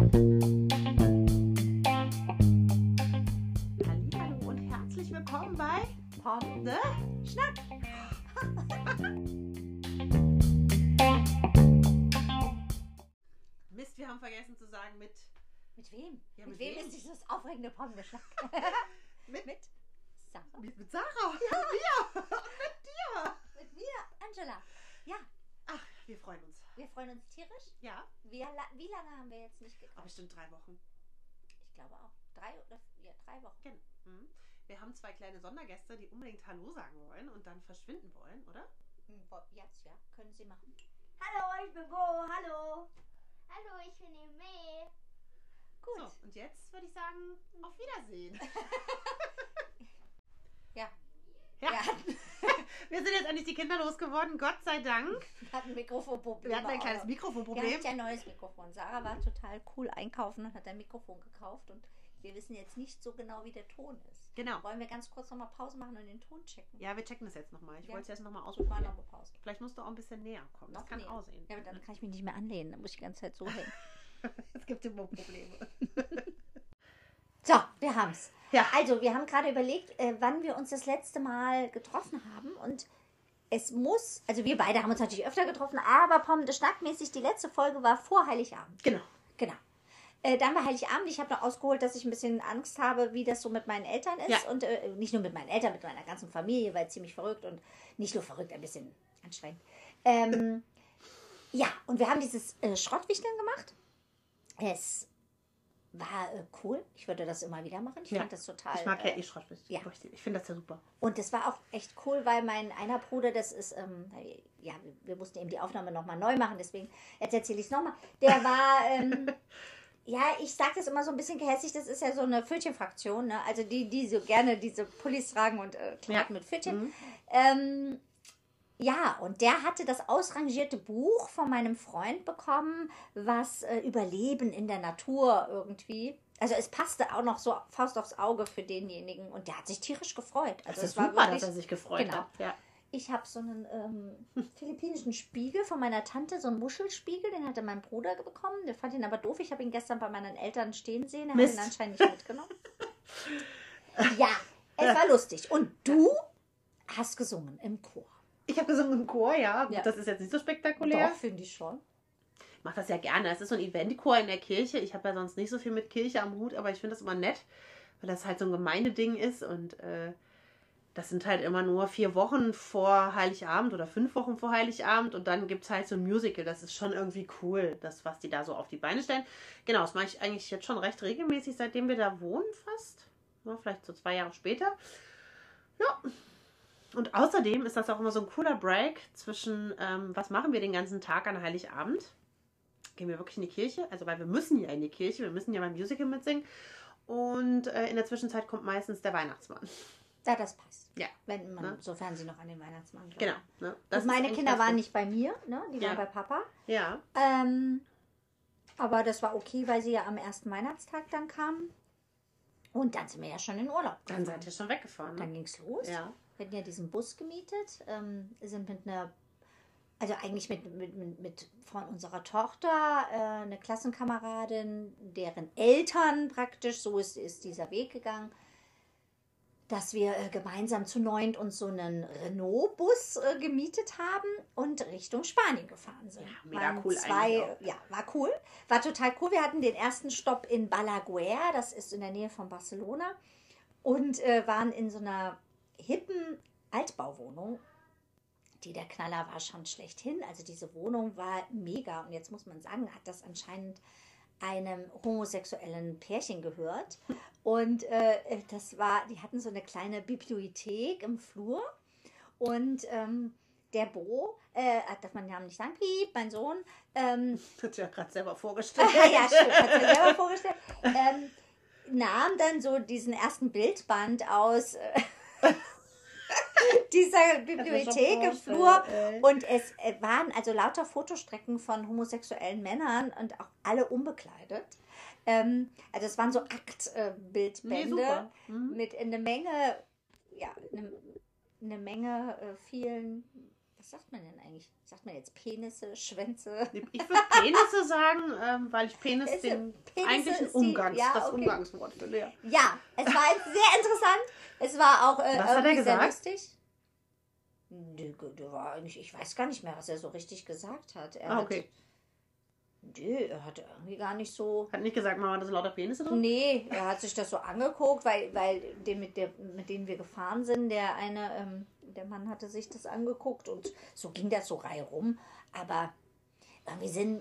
Hallo und herzlich willkommen bei. Ne? Schnack. Mist, wir haben vergessen zu sagen mit. Mit wem? Ja, mit, mit wem wem? ist dieses aufregende Pom-Geschnack? Mit, mit Sarah? mit, mit Sarah. Mit mir. mit dir. Mit mir, Angela. Ja, Ach, wir freuen uns. Wir freuen uns tierisch. Ja, Wie, la wie lange haben wir jetzt nicht aber gequatscht? bestimmt drei Wochen. Ich glaube auch. Drei oder ja, drei Wochen. Genau. Mhm. Wir haben zwei kleine Sondergäste, die unbedingt Hallo sagen wollen und dann verschwinden wollen, oder? Hm, Jetzt, ja, können Sie machen. Hallo, ich bin Bo. Hallo. Hallo, ich bin Eme. Gut. So, und jetzt würde ich sagen, auf Wiedersehen. Ja. Ja. Ja. Wir sind jetzt endlich die Kinder losgeworden, Gott sei Dank. Wir hatten Mikrofonprobleme. Wir hatten ein kleines. Mikrofonproblem. Wir hatten ja ein neues Mikrofon. Sarah war total cool einkaufen und hat ein Mikrofon gekauft und wir wissen jetzt nicht so genau, wie der Ton ist. Genau. Wollen wir ganz kurz nochmal Pause machen und den Ton checken? Ja, wir checken das jetzt nochmal. Ich Ja. wollte es jetzt nochmal Mal ausprobieren. nochmal Pause. Vielleicht musst du auch ein bisschen näher kommen. Das Noch kann näher. aussehen. Ja, aber dann kann ich mich nicht mehr anlehnen. Dann muss ich die ganze Zeit so hängen. es gibt immer Probleme. So, wir haben's. Ja. Also, wir haben gerade überlegt, äh, wann wir uns das letzte Mal getroffen haben und es muss, also wir beide haben uns natürlich öfter getroffen, aber Pommes schnackmäßig, die letzte Folge war vor Heiligabend. Genau. Genau. Äh, dann war Heiligabend. Ich habe noch ausgeholt, dass ich ein bisschen Angst habe, wie das so mit meinen Eltern ist. Ja. Und äh, nicht nur mit meinen Eltern, mit meiner ganzen Familie, weil ziemlich verrückt und nicht nur verrückt, ein bisschen anstrengend. Ähm, ja, und wir haben dieses äh, Schrottwichteln gemacht. Es war äh, cool. Ich würde das immer wieder machen. Ich Ja. fand das total. Ich mag ja äh, eh Schrottwichteln. ja. Ich finde das ja super. und das war auch echt cool, weil mein einer Bruder, das ist, ähm, ja, wir- mussten eben die Aufnahme nochmal neu machen, deswegen jetzt erzähle ich es nochmal. Der war, ähm, ja, ich sage das immer so ein bisschen gehässig, das ist ja so eine Pfötchenfraktion, ne? Also die, die so gerne diese Pullis tragen und äh, Klamotten mit Pfötchen. Mhm. Ähm, ja, und der hatte das ausrangierte Buch von meinem Freund bekommen, was äh, Überleben in der Natur irgendwie. Also es passte auch noch so Faust aufs Auge für denjenigen und der hat sich tierisch gefreut. Das Also ist es war super, wirklich, dass er sich gefreut genau. hat. Ja. ich habe so einen ähm, philippinischen Spiegel von meiner Tante, so einen Muschelspiegel, den hatte mein Bruder bekommen. Der fand ihn aber doof. Ich habe ihn gestern bei meinen Eltern stehen sehen. Er Mist. hat ihn anscheinend nicht mitgenommen. ja, es war lustig. Und du hast gesungen im Chor. Ich habe gesungen im Chor, ja. Ja. Das ist jetzt nicht so spektakulär. Doch, finde ich schon. Ich mache das ja gerne. Es ist so ein Eventchor in der Kirche. Ich habe ja sonst nicht so viel mit Kirche am Hut, aber ich finde das immer nett, weil das halt so ein Gemeindeding ist und äh, das sind halt immer nur vier Wochen vor Heiligabend oder fünf Wochen vor Heiligabend und dann gibt es halt so ein Musical. Das ist schon irgendwie cool, das, was die da so auf die Beine stellen. Genau, das mache ich eigentlich jetzt schon recht regelmäßig, seitdem wir da wohnen fast. Ja, vielleicht so zwei Jahre später. Ja. Und außerdem ist das auch immer so ein cooler Break zwischen, ähm, was machen wir den ganzen Tag an Heiligabend? Gehen wir wirklich in die Kirche? Also, weil wir müssen ja in die Kirche, wir müssen ja beim Musical mitsingen. Und äh, in der Zwischenzeit kommt meistens der Weihnachtsmann. Ja, das passt. Ja. Wenn man, Ne? sofern sie noch an den Weihnachtsmann glauben. Genau. Ne? Das meine Kinder waren nicht bei mir, ne? die Ja. waren bei Papa. Ja, Ähm, aber das war okay, weil sie ja am ersten Weihnachtstag dann kamen. Und dann sind wir ja schon in Urlaub. dann gefahren. seid ihr schon weggefahren. Dann Ne? ging es los. Ja. Wir hatten ja diesen Bus gemietet, ähm, sind mit einer, also eigentlich mit, mit, mit, mit von unserer Tochter, äh, eine Klassenkameradin, deren Eltern praktisch, so ist, ist dieser Weg gegangen, dass wir äh, gemeinsam zu neunt uns so einen Renault-Bus äh, gemietet haben und Richtung Spanien gefahren sind. Ja, mega Waren cool Zwei, ja, war cool. War total cool. Wir hatten den ersten Stopp in Balaguer, das ist in der Nähe von Barcelona, und äh, waren in so einer hippen Altbauwohnung. Die der Knaller war schon schlechthin. Also diese Wohnung war mega. Und jetzt muss man sagen, hat das anscheinend einem homosexuellen Pärchen gehört. Und äh, das war, die hatten so eine kleine Bibliothek im Flur. Und ähm, der Bo, äh, darf man den Namen nicht sagen, Piep, mein Sohn, ähm, Hat ja gerade selber vorgestellt. ja, stimmt, hat mir selber vorgestellt. Ähm, nahm dann so diesen ersten Bildband aus äh, dieser Bibliothek im Flur und es äh, waren also lauter Fotostrecken von homosexuellen Männern und auch alle unbekleidet. Ähm, also es waren so Aktbildbände Nee. Mhm. mit eine Menge, ja, eine, eine Menge äh, vielen Was sagt man denn eigentlich? Sagt man jetzt Penisse, Schwänze? Ich würde Penisse sagen, ähm, weil ich Penis Ist- den Penisse eigentlichen ist die- Umgangs, ja, das okay. Umgangswort finde. Ja. Ja, es war sehr interessant. Es war auch äh, Was hat er gesagt? lustig. Nö, der war eigentlich, ich weiß gar nicht mehr, was er so richtig gesagt hat. Er Ah, okay. Hat, nö, er hat irgendwie gar nicht so. Hat nicht gesagt, Mama, da sind lauter Penisse drin? Nee, er hat sich das so angeguckt, weil, weil den, mit, der, mit denen wir gefahren sind, der eine, ähm, der Mann hatte sich das angeguckt und so ging das so reihum. Aber irgendwie sind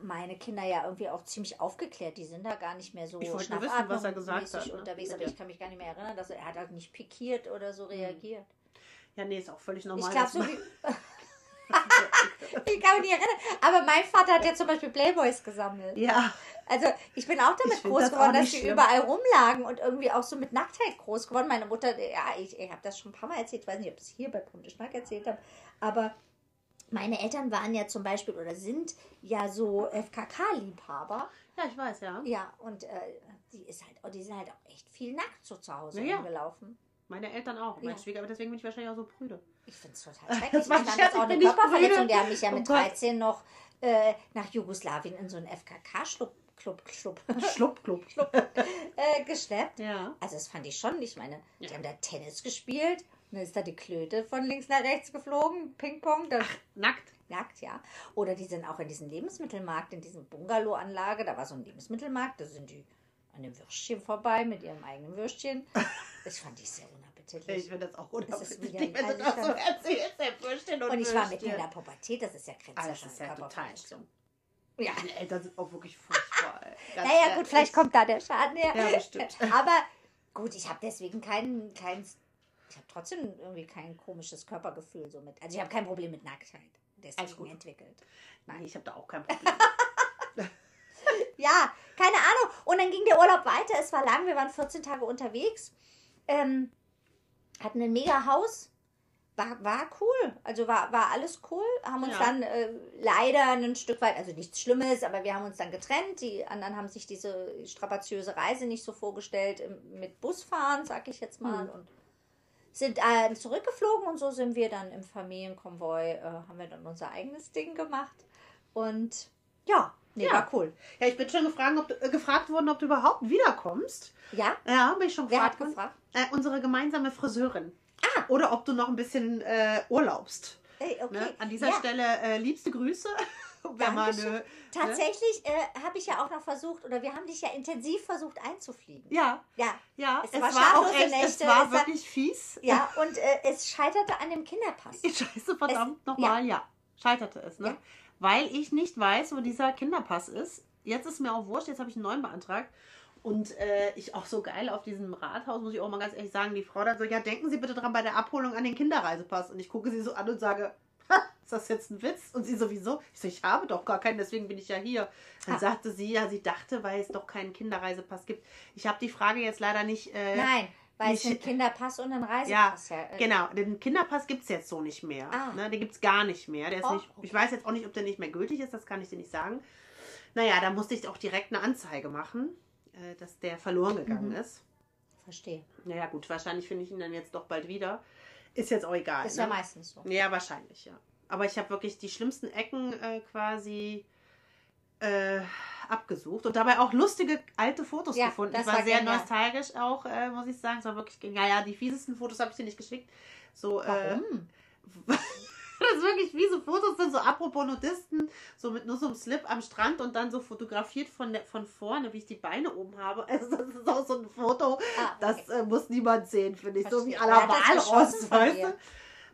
meine Kinder ja irgendwie auch ziemlich aufgeklärt. Die sind da gar nicht mehr so Ich wollte nur wissen, was er gesagt hat, ne? unterwegs. Aber der- ich kann mich gar nicht mehr erinnern, dass er, er hat halt nicht pikiert oder so reagiert. Ja, nee, ist auch völlig normal. Ich glaube, so wie. ich kann mich nicht erinnern. Aber mein Vater hat ja zum Beispiel Playboys gesammelt. Ja, Also ich bin auch damit groß das geworden, dass die schlimm. überall rumlagen und irgendwie auch so mit Nacktheit groß geworden. Meine Mutter, ja, ich, ich habe das schon ein paar Mal erzählt, ich weiß nicht, ob ich es hier bei Bunte Schnack erzählt habe, aber meine Eltern waren ja zum Beispiel oder sind ja so FKK-Liebhaber. ja, ich weiß, ja. Ja, und äh, die, ist halt, die sind halt auch echt viel nackt so zu Hause Ja, ja. Meine Eltern auch. Mein Ja. Schwieger, deswegen bin ich wahrscheinlich auch so prüde. Ich finde es total schrecklich. Ich fand das auch eine Körperverletzung. Die haben mich ja Oh mit Gott. 13 noch äh, nach Jugoslawien in so einen FKK-Club Club, Club, Schlupp, Club. äh, geschleppt. Ja. Also das fand ich schon. Ich meine, die Ja. haben da Tennis gespielt. Dann ist da die Klöte von links nach rechts geflogen. Ping-Pong. Das Nackt. nackt, ja. Oder die sind auch in diesem Lebensmittelmarkt, in diesem Bungalow-Anlage. Da war so ein Lebensmittelmarkt. Da sind die an dem Würstchen vorbei mit ihrem eigenen Würstchen. Das fand ich sehr Ich unappetitlich. finde das auch unappetitlich, wenn du das so erzählst, Würstchen und Und ich war mitten in der Pubertät. Das ist ja grenzwertig. das ist ja total schlimm. Ja. Meine Eltern sind auch wirklich furchtbar. Naja, gut, vielleicht kommt da der Schaden her. Ja, bestimmt. Aber gut, ich habe deswegen kein, kein ich habe trotzdem irgendwie kein komisches Körpergefühl so mit. Also ich habe kein Problem mit Nacktheit. Deswegen entwickelt. Nein, ich habe da auch kein Problem. Ja, keine Ahnung. Und dann ging der Urlaub weiter. Es war lang. Wir waren 14 Tage unterwegs. Ähm, hatten ein mega Haus. War, war cool. Also war, war alles cool. Haben uns Ja. dann äh, leider ein Stück weit, also nichts Schlimmes, aber wir haben uns dann getrennt. Die anderen haben sich diese strapaziöse Reise nicht so vorgestellt im- mit Busfahren, sag ich jetzt mal. Mhm. Und sind äh, zurückgeflogen und so sind wir dann im Familienkonvoi, äh, haben wir dann unser eigenes Ding gemacht. Und ja, nee, Ja. war cool. ja, ich bin schon gefragt, ob du, äh, gefragt worden, ob du überhaupt wiederkommst. Ja, Ja, bin ich schon wer gefragt. hat worden. gefragt? Äh, unsere gemeinsame Friseurin. Ah. Oder ob du noch ein bisschen äh, urlaubst. Ey, okay. Ne? An dieser ja, Stelle äh, liebste Grüße. Wer Dankeschön. eine, Tatsächlich äh, habe ich ja auch noch versucht, oder wir haben dich ja intensiv versucht einzufliegen. ja, Ja, ja, Es es, war war, auch echt, es Nächte, war es war- wirklich fies. ja, und äh, es scheiterte an dem Kinderpass. Scheiße, verdammt, Es- nochmal, ja. Scheiterte es, ne? Ja. Weil ich nicht weiß, wo dieser Kinderpass ist. Jetzt ist mir auch wurscht, jetzt habe ich einen neuen beantragt. Und äh, ich auch so geil auf diesem Rathaus, muss ich auch mal ganz ehrlich sagen, die Frau dann so, ja, denken Sie bitte dran bei der Abholung an den Kinderreisepass. Und ich gucke sie so an und sage, ha, ist das jetzt ein Witz? Und sie sowieso, ich so, ich habe doch gar keinen, deswegen bin ich ja hier. Dann Ah. sagte sie, ja, sie dachte, weil es doch keinen Kinderreisepass gibt. Ich habe die Frage jetzt leider nicht. Äh, Nein, weil es nicht- einen Kinderpass und einen Reisepass ja. äh, Genau, den Kinderpass gibt es jetzt so nicht mehr. Ah. Ne, den gibt es gar nicht mehr. Der ist Oh, nicht, okay. Ich weiß jetzt auch nicht, ob der nicht mehr gültig ist, das kann ich dir nicht sagen. Naja, da musste ich auch direkt eine Anzeige machen, äh, dass der verloren gegangen Mhm. ist. Verstehe. Naja, gut, wahrscheinlich finde ich ihn dann jetzt doch bald wieder. Ist jetzt auch egal. Ist ja ne? meistens so. Ja, wahrscheinlich, ja. Aber ich habe wirklich die schlimmsten Ecken äh, quasi äh, abgesucht und dabei auch lustige alte Fotos Ja, gefunden. das Ich war, war sehr genial. nostalgisch auch, äh, muss ich sagen. Es war wirklich genial. Ja, die fiesesten Fotos habe ich dir nicht geschickt. So, äh, Warum? das ist wirklich wie so Fotos sind, so apropos Nudisten, so mit nur so einem Slip am Strand und dann so fotografiert von, der, von vorne, wie ich die Beine oben habe. Also das ist auch so ein Foto, Ah, das okay. äh, muss niemand sehen, finde ich. So wie Verstehe. à la das Walross, weißt du?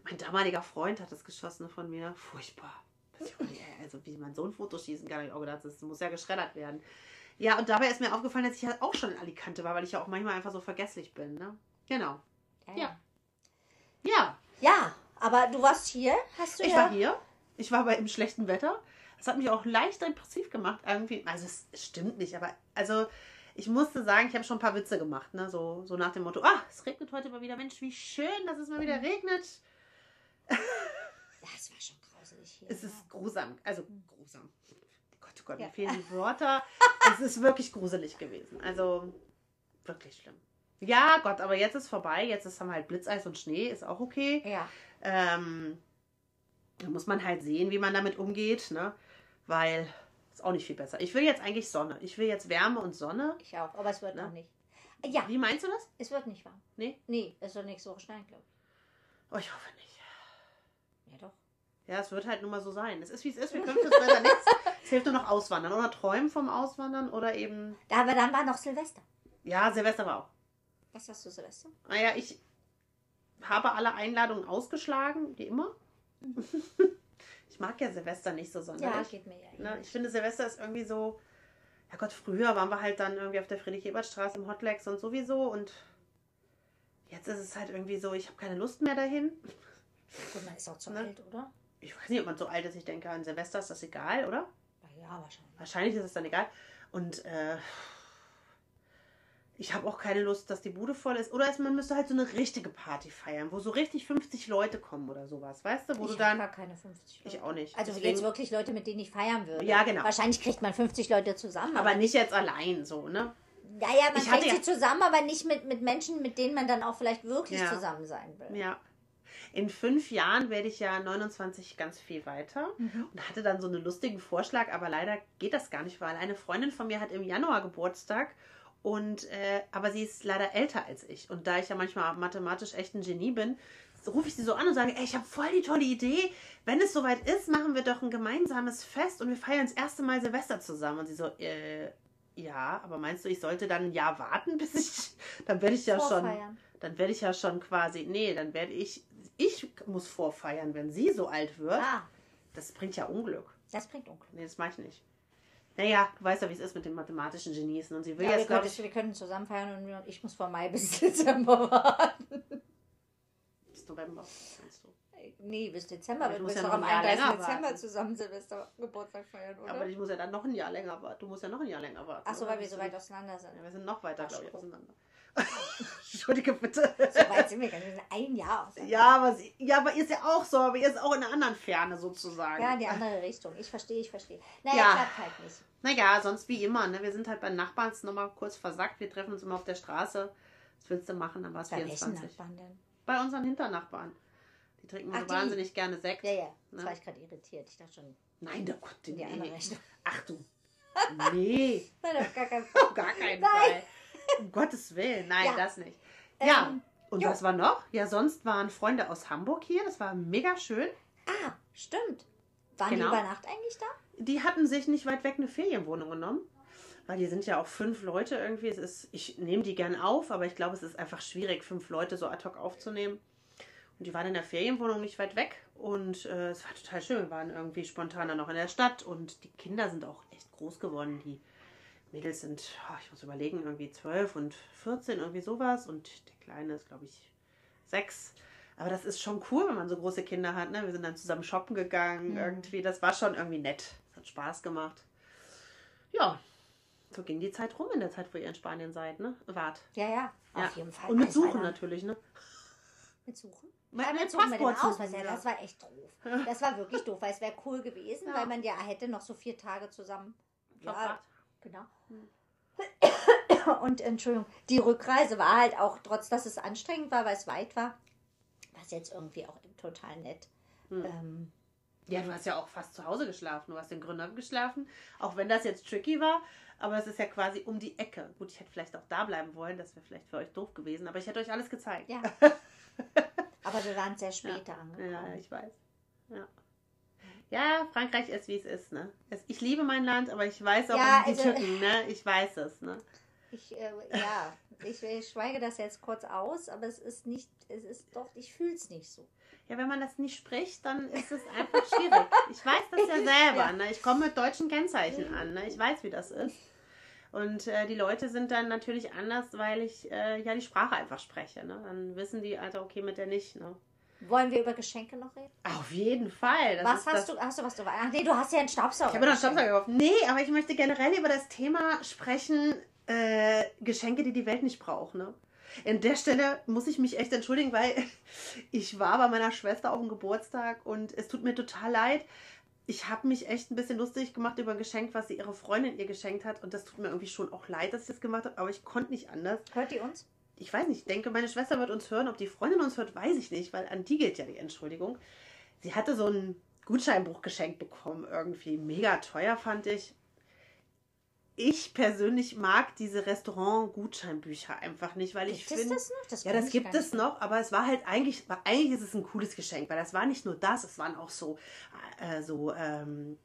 Mein damaliger Freund hat das geschossen von mir. Furchtbar. Nicht, Also wie man so ein Foto schießen kann, hab ich auch gedacht, das muss ja geschreddert werden. Ja, und dabei ist mir aufgefallen, dass ich ja auch schon in Alicante war, weil ich ja auch manchmal einfach so vergesslich bin. Ne? Genau. Ja. Ja, Ja, aber du warst hier, hast du ich ja. war hier. Ich war bei im schlechten Wetter. Das hat mich auch leicht depressiv gemacht irgendwie. Also es, es stimmt nicht, aber also ich musste sagen, ich habe schon ein paar Witze gemacht, ne? So, so nach dem Motto, ah, es regnet heute mal wieder. Mensch, wie schön, dass es mal wieder regnet. Ja, es war schon grauselig hier. Es ja. ist grusam, also grusam. Gott, oh Gott, Ja. mir fehlen die Worte. es ist wirklich gruselig gewesen. Also wirklich schlimm. Ja, Gott, aber jetzt ist vorbei. Jetzt ist haben wir halt Blitzeis und Schnee, ist auch okay. Ja. Ähm, Da muss man halt sehen, wie man damit umgeht, ne? Weil ist auch nicht viel besser. Ich will jetzt eigentlich Sonne. Ich will jetzt Wärme und Sonne. Ich auch, aber es wird Ne? noch nicht. Ja, Wie meinst du das? es wird nicht warm. Nee? Nee, es soll nächste Woche schneien, glaube Oh, ich hoffe nicht. Ja. Ja, es wird halt nun mal so sein. Es ist, wie es ist. Wir können fürs Wetter nichts. Es hilft nur noch Auswandern. Oder träumen vom Auswandern oder eben. Da, aber dann war noch Silvester. Ja, Silvester war auch. Was hast du Silvester? Naja, ich habe alle Einladungen ausgeschlagen, wie immer. ich mag ja Silvester nicht so Ja, sonderlich. geht mir ja. ne? Ich finde, Silvester ist irgendwie so. Ja Gott, früher waren wir halt dann irgendwie auf der Friedrich-Ebert-Straße im Hotlegs und sowieso. Und jetzt ist es halt irgendwie so, ich habe keine Lust mehr dahin. Gut, man ist auch zu Ne? alt, oder? Ich weiß nicht, ob man so alt ist. Ich denke, an Silvester ist das egal, oder? Ja, wahrscheinlich. Wahrscheinlich ist es dann egal. Und äh, ich habe auch keine Lust, dass die Bude voll ist. Oder man müsste halt so eine richtige Party feiern, wo so richtig 50 Leute kommen oder sowas, weißt du? Wo ich du habe dann. gar keine 50 Leute. Ich auch nicht. Also Deswegen- jetzt wirklich Leute, mit denen ich feiern würde. Ja, genau. Wahrscheinlich kriegt man 50 Leute zusammen. aber nicht jetzt allein so, ne? ja, ja, man Ich kriegt ja- sie zusammen, aber nicht mit, mit Menschen, mit denen man dann auch vielleicht wirklich Ja. zusammen sein will. Ja. In fünf Jahren werde ich ja 29 ganz viel weiter Mhm. und hatte dann so einen lustigen Vorschlag, aber leider geht das gar nicht, weil eine Freundin von mir hat im Januar Geburtstag und äh, aber sie ist leider älter als ich und da ich ja manchmal mathematisch echt ein Genie bin, so rufe ich sie so an und sage, ey, ich habe voll die tolle Idee. Wenn es soweit ist, machen wir doch ein gemeinsames Fest und wir feiern das erste Mal Silvester zusammen. Und sie so, äh, ja, aber meinst du, ich sollte dann ein Jahr warten, bis ich, dann werde ich ja schon, Vorfeiern. dann werde ich ja schon quasi, nee, dann werde ich, ich muss vorfeiern, wenn sie so alt wird. Ah, Das bringt ja Unglück. das bringt Unglück. Nee, das mache ich nicht. Naja, du weißt ja, wie es ist mit den mathematischen Genies. Und sie will Ja, wir, jetzt, glaube können, ich, wir können zusammen feiern und ich muss von Mai bis Dezember warten. bis November, meinst du. Nee, bis Dezember. Aber ich Wir muss ja doch noch am ein Jahr 31. länger Dezember warten. zusammen Silvester Geburtstag feiern, oder? Aber ich muss ja dann noch ein Jahr länger warten. Du musst ja noch ein Jahr länger warten. Ach so, oder? weil wir so weit auseinander sind. Ja, wir sind noch weiter, Ach, glaube ich, auseinander. Entschuldige bitte. So weit sind wir gar nicht. Wir sind ein Jahr. Ja, aber, sie, ja, aber ihr ist ja auch so, aber ihr ist auch in einer anderen Ferne sozusagen. Ja, in die andere Richtung. Ich verstehe, ich verstehe. Naja, Ja. klappt halt nicht. Naja, sonst wie immer. Ne? Wir sind halt bei Nachbarn nochmal kurz versackt. Wir treffen uns immer auf der Straße. Was willst du machen? Dann war es Bei welchen 24. Nachbarn denn? Bei unseren Hinternachbarn. Die trinken Ach, so die. wahnsinnig gerne Sekt. Ja, ja. Jetzt Ne? war ich gerade irritiert. Ich dachte schon, Nein, der Gott, in die nee. andere Richtung. Ach du. Nee, Nein, auf gar keinen auf gar keinen Nein. Fall. Um Gottes Willen, nein, Ja. das nicht. Ja, Ähm, und jo. was war noch? Ja, sonst waren Freunde aus Hamburg hier. Das war mega schön. Ah, stimmt. Waren Genau. die über Nacht eigentlich da? Die hatten sich nicht weit weg eine Ferienwohnung genommen. Weil hier sind ja auch fünf Leute irgendwie. Es ist, ich nehme die gern auf, aber ich glaube, es ist einfach schwierig, fünf Leute so ad hoc aufzunehmen. Und die waren in der Ferienwohnung nicht weit weg. Und äh, es war total schön. Wir waren irgendwie spontan dann noch in der Stadt. Und die Kinder sind auch echt groß geworden. Die Mädels sind, oh, ich muss überlegen, irgendwie 12 und 14, irgendwie sowas. Und der Kleine ist, glaube ich, sechs. Aber das ist schon cool, wenn man so große Kinder hat. Ne? Wir sind dann zusammen shoppen gegangen. Mhm. Irgendwie, das war schon irgendwie nett. Es hat Spaß gemacht. Ja, so ging die Zeit rum in der Zeit, wo ihr in Spanien seid, ne? Wart. Ja, ja. Ja. Auf jeden Fall. Und mit Suchen natürlich, ne? Mit Suchen? Mit- Ja, mit Suchen mit dem Ausweis. Ja, ja. das war echt doof. Das war wirklich doof, weil es wäre cool gewesen, Ja. weil man ja hätte noch so vier Tage zusammen. Ja, Verbracht. Genau. Hm. Und Entschuldigung, die Rückreise war halt auch, trotz dass es anstrengend war, weil es weit war, war es jetzt irgendwie auch total nett. Hm. Ähm, Ja, du hast ja auch fast zu Hause geschlafen. Du hast in Gründern geschlafen. Auch wenn das jetzt tricky war. Aber es ist ja quasi um die Ecke. Gut, ich hätte vielleicht auch da bleiben wollen. Das wäre vielleicht für euch doof gewesen. Aber ich hätte euch alles gezeigt. ja. Aber wir waren sehr spät da Ja, angekommen. ich weiß. Ja. Ja, Frankreich ist, wie es ist, ne? Ich liebe mein Land, aber ich weiß auch Ja, um die also- Tücken, ne? Ich weiß es, ne? Ich, äh, ja, ich, ich schweige das jetzt kurz aus, aber es ist nicht, es ist doch, ich fühle es nicht so. Ja, wenn man das nicht spricht, dann ist es einfach schwierig. Ich weiß das ja selber, Ja. ne? Ich komme mit deutschen Kennzeichen an, ne? Ich weiß, wie das ist. Und äh, die Leute sind dann natürlich anders, weil ich äh, ja die Sprache einfach spreche, ne? Dann wissen die, Alter, okay, mit der nicht, ne? Wollen wir über Geschenke noch reden? Auf jeden Fall. Das was hast das, du, hast du was du, ach nee, du hast ja einen Staubsauger. Ich habe noch einen. Staubsauger gekauft. Nee, aber ich möchte generell über das Thema sprechen, äh, Geschenke, die die Welt nicht braucht. Ne? An der Stelle muss ich mich echt entschuldigen, weil ich war bei meiner Schwester auf dem Geburtstag und es tut mir total leid. Ich habe mich echt ein bisschen lustig gemacht über ein Geschenk, was sie ihre Freundin ihr geschenkt hat. Und das tut mir irgendwie schon auch leid, dass ich das gemacht habe, aber ich konnte nicht anders. Hört die uns? Ich weiß nicht, ich denke, meine Schwester wird uns hören. Ob die Freundin uns hört, weiß ich nicht, weil an die gilt ja die Entschuldigung. Sie hatte so ein Gutscheinbuch geschenkt bekommen. Irgendwie mega teuer fand ich. Ich persönlich mag diese Restaurant-Gutscheinbücher einfach nicht, weil ich Gibt es finde. das noch? Das Ja, das gibt es noch, aber es war halt eigentlich, eigentlich ist es ein cooles Geschenk, weil das war nicht nur das, es waren auch so, äh, so, ähm,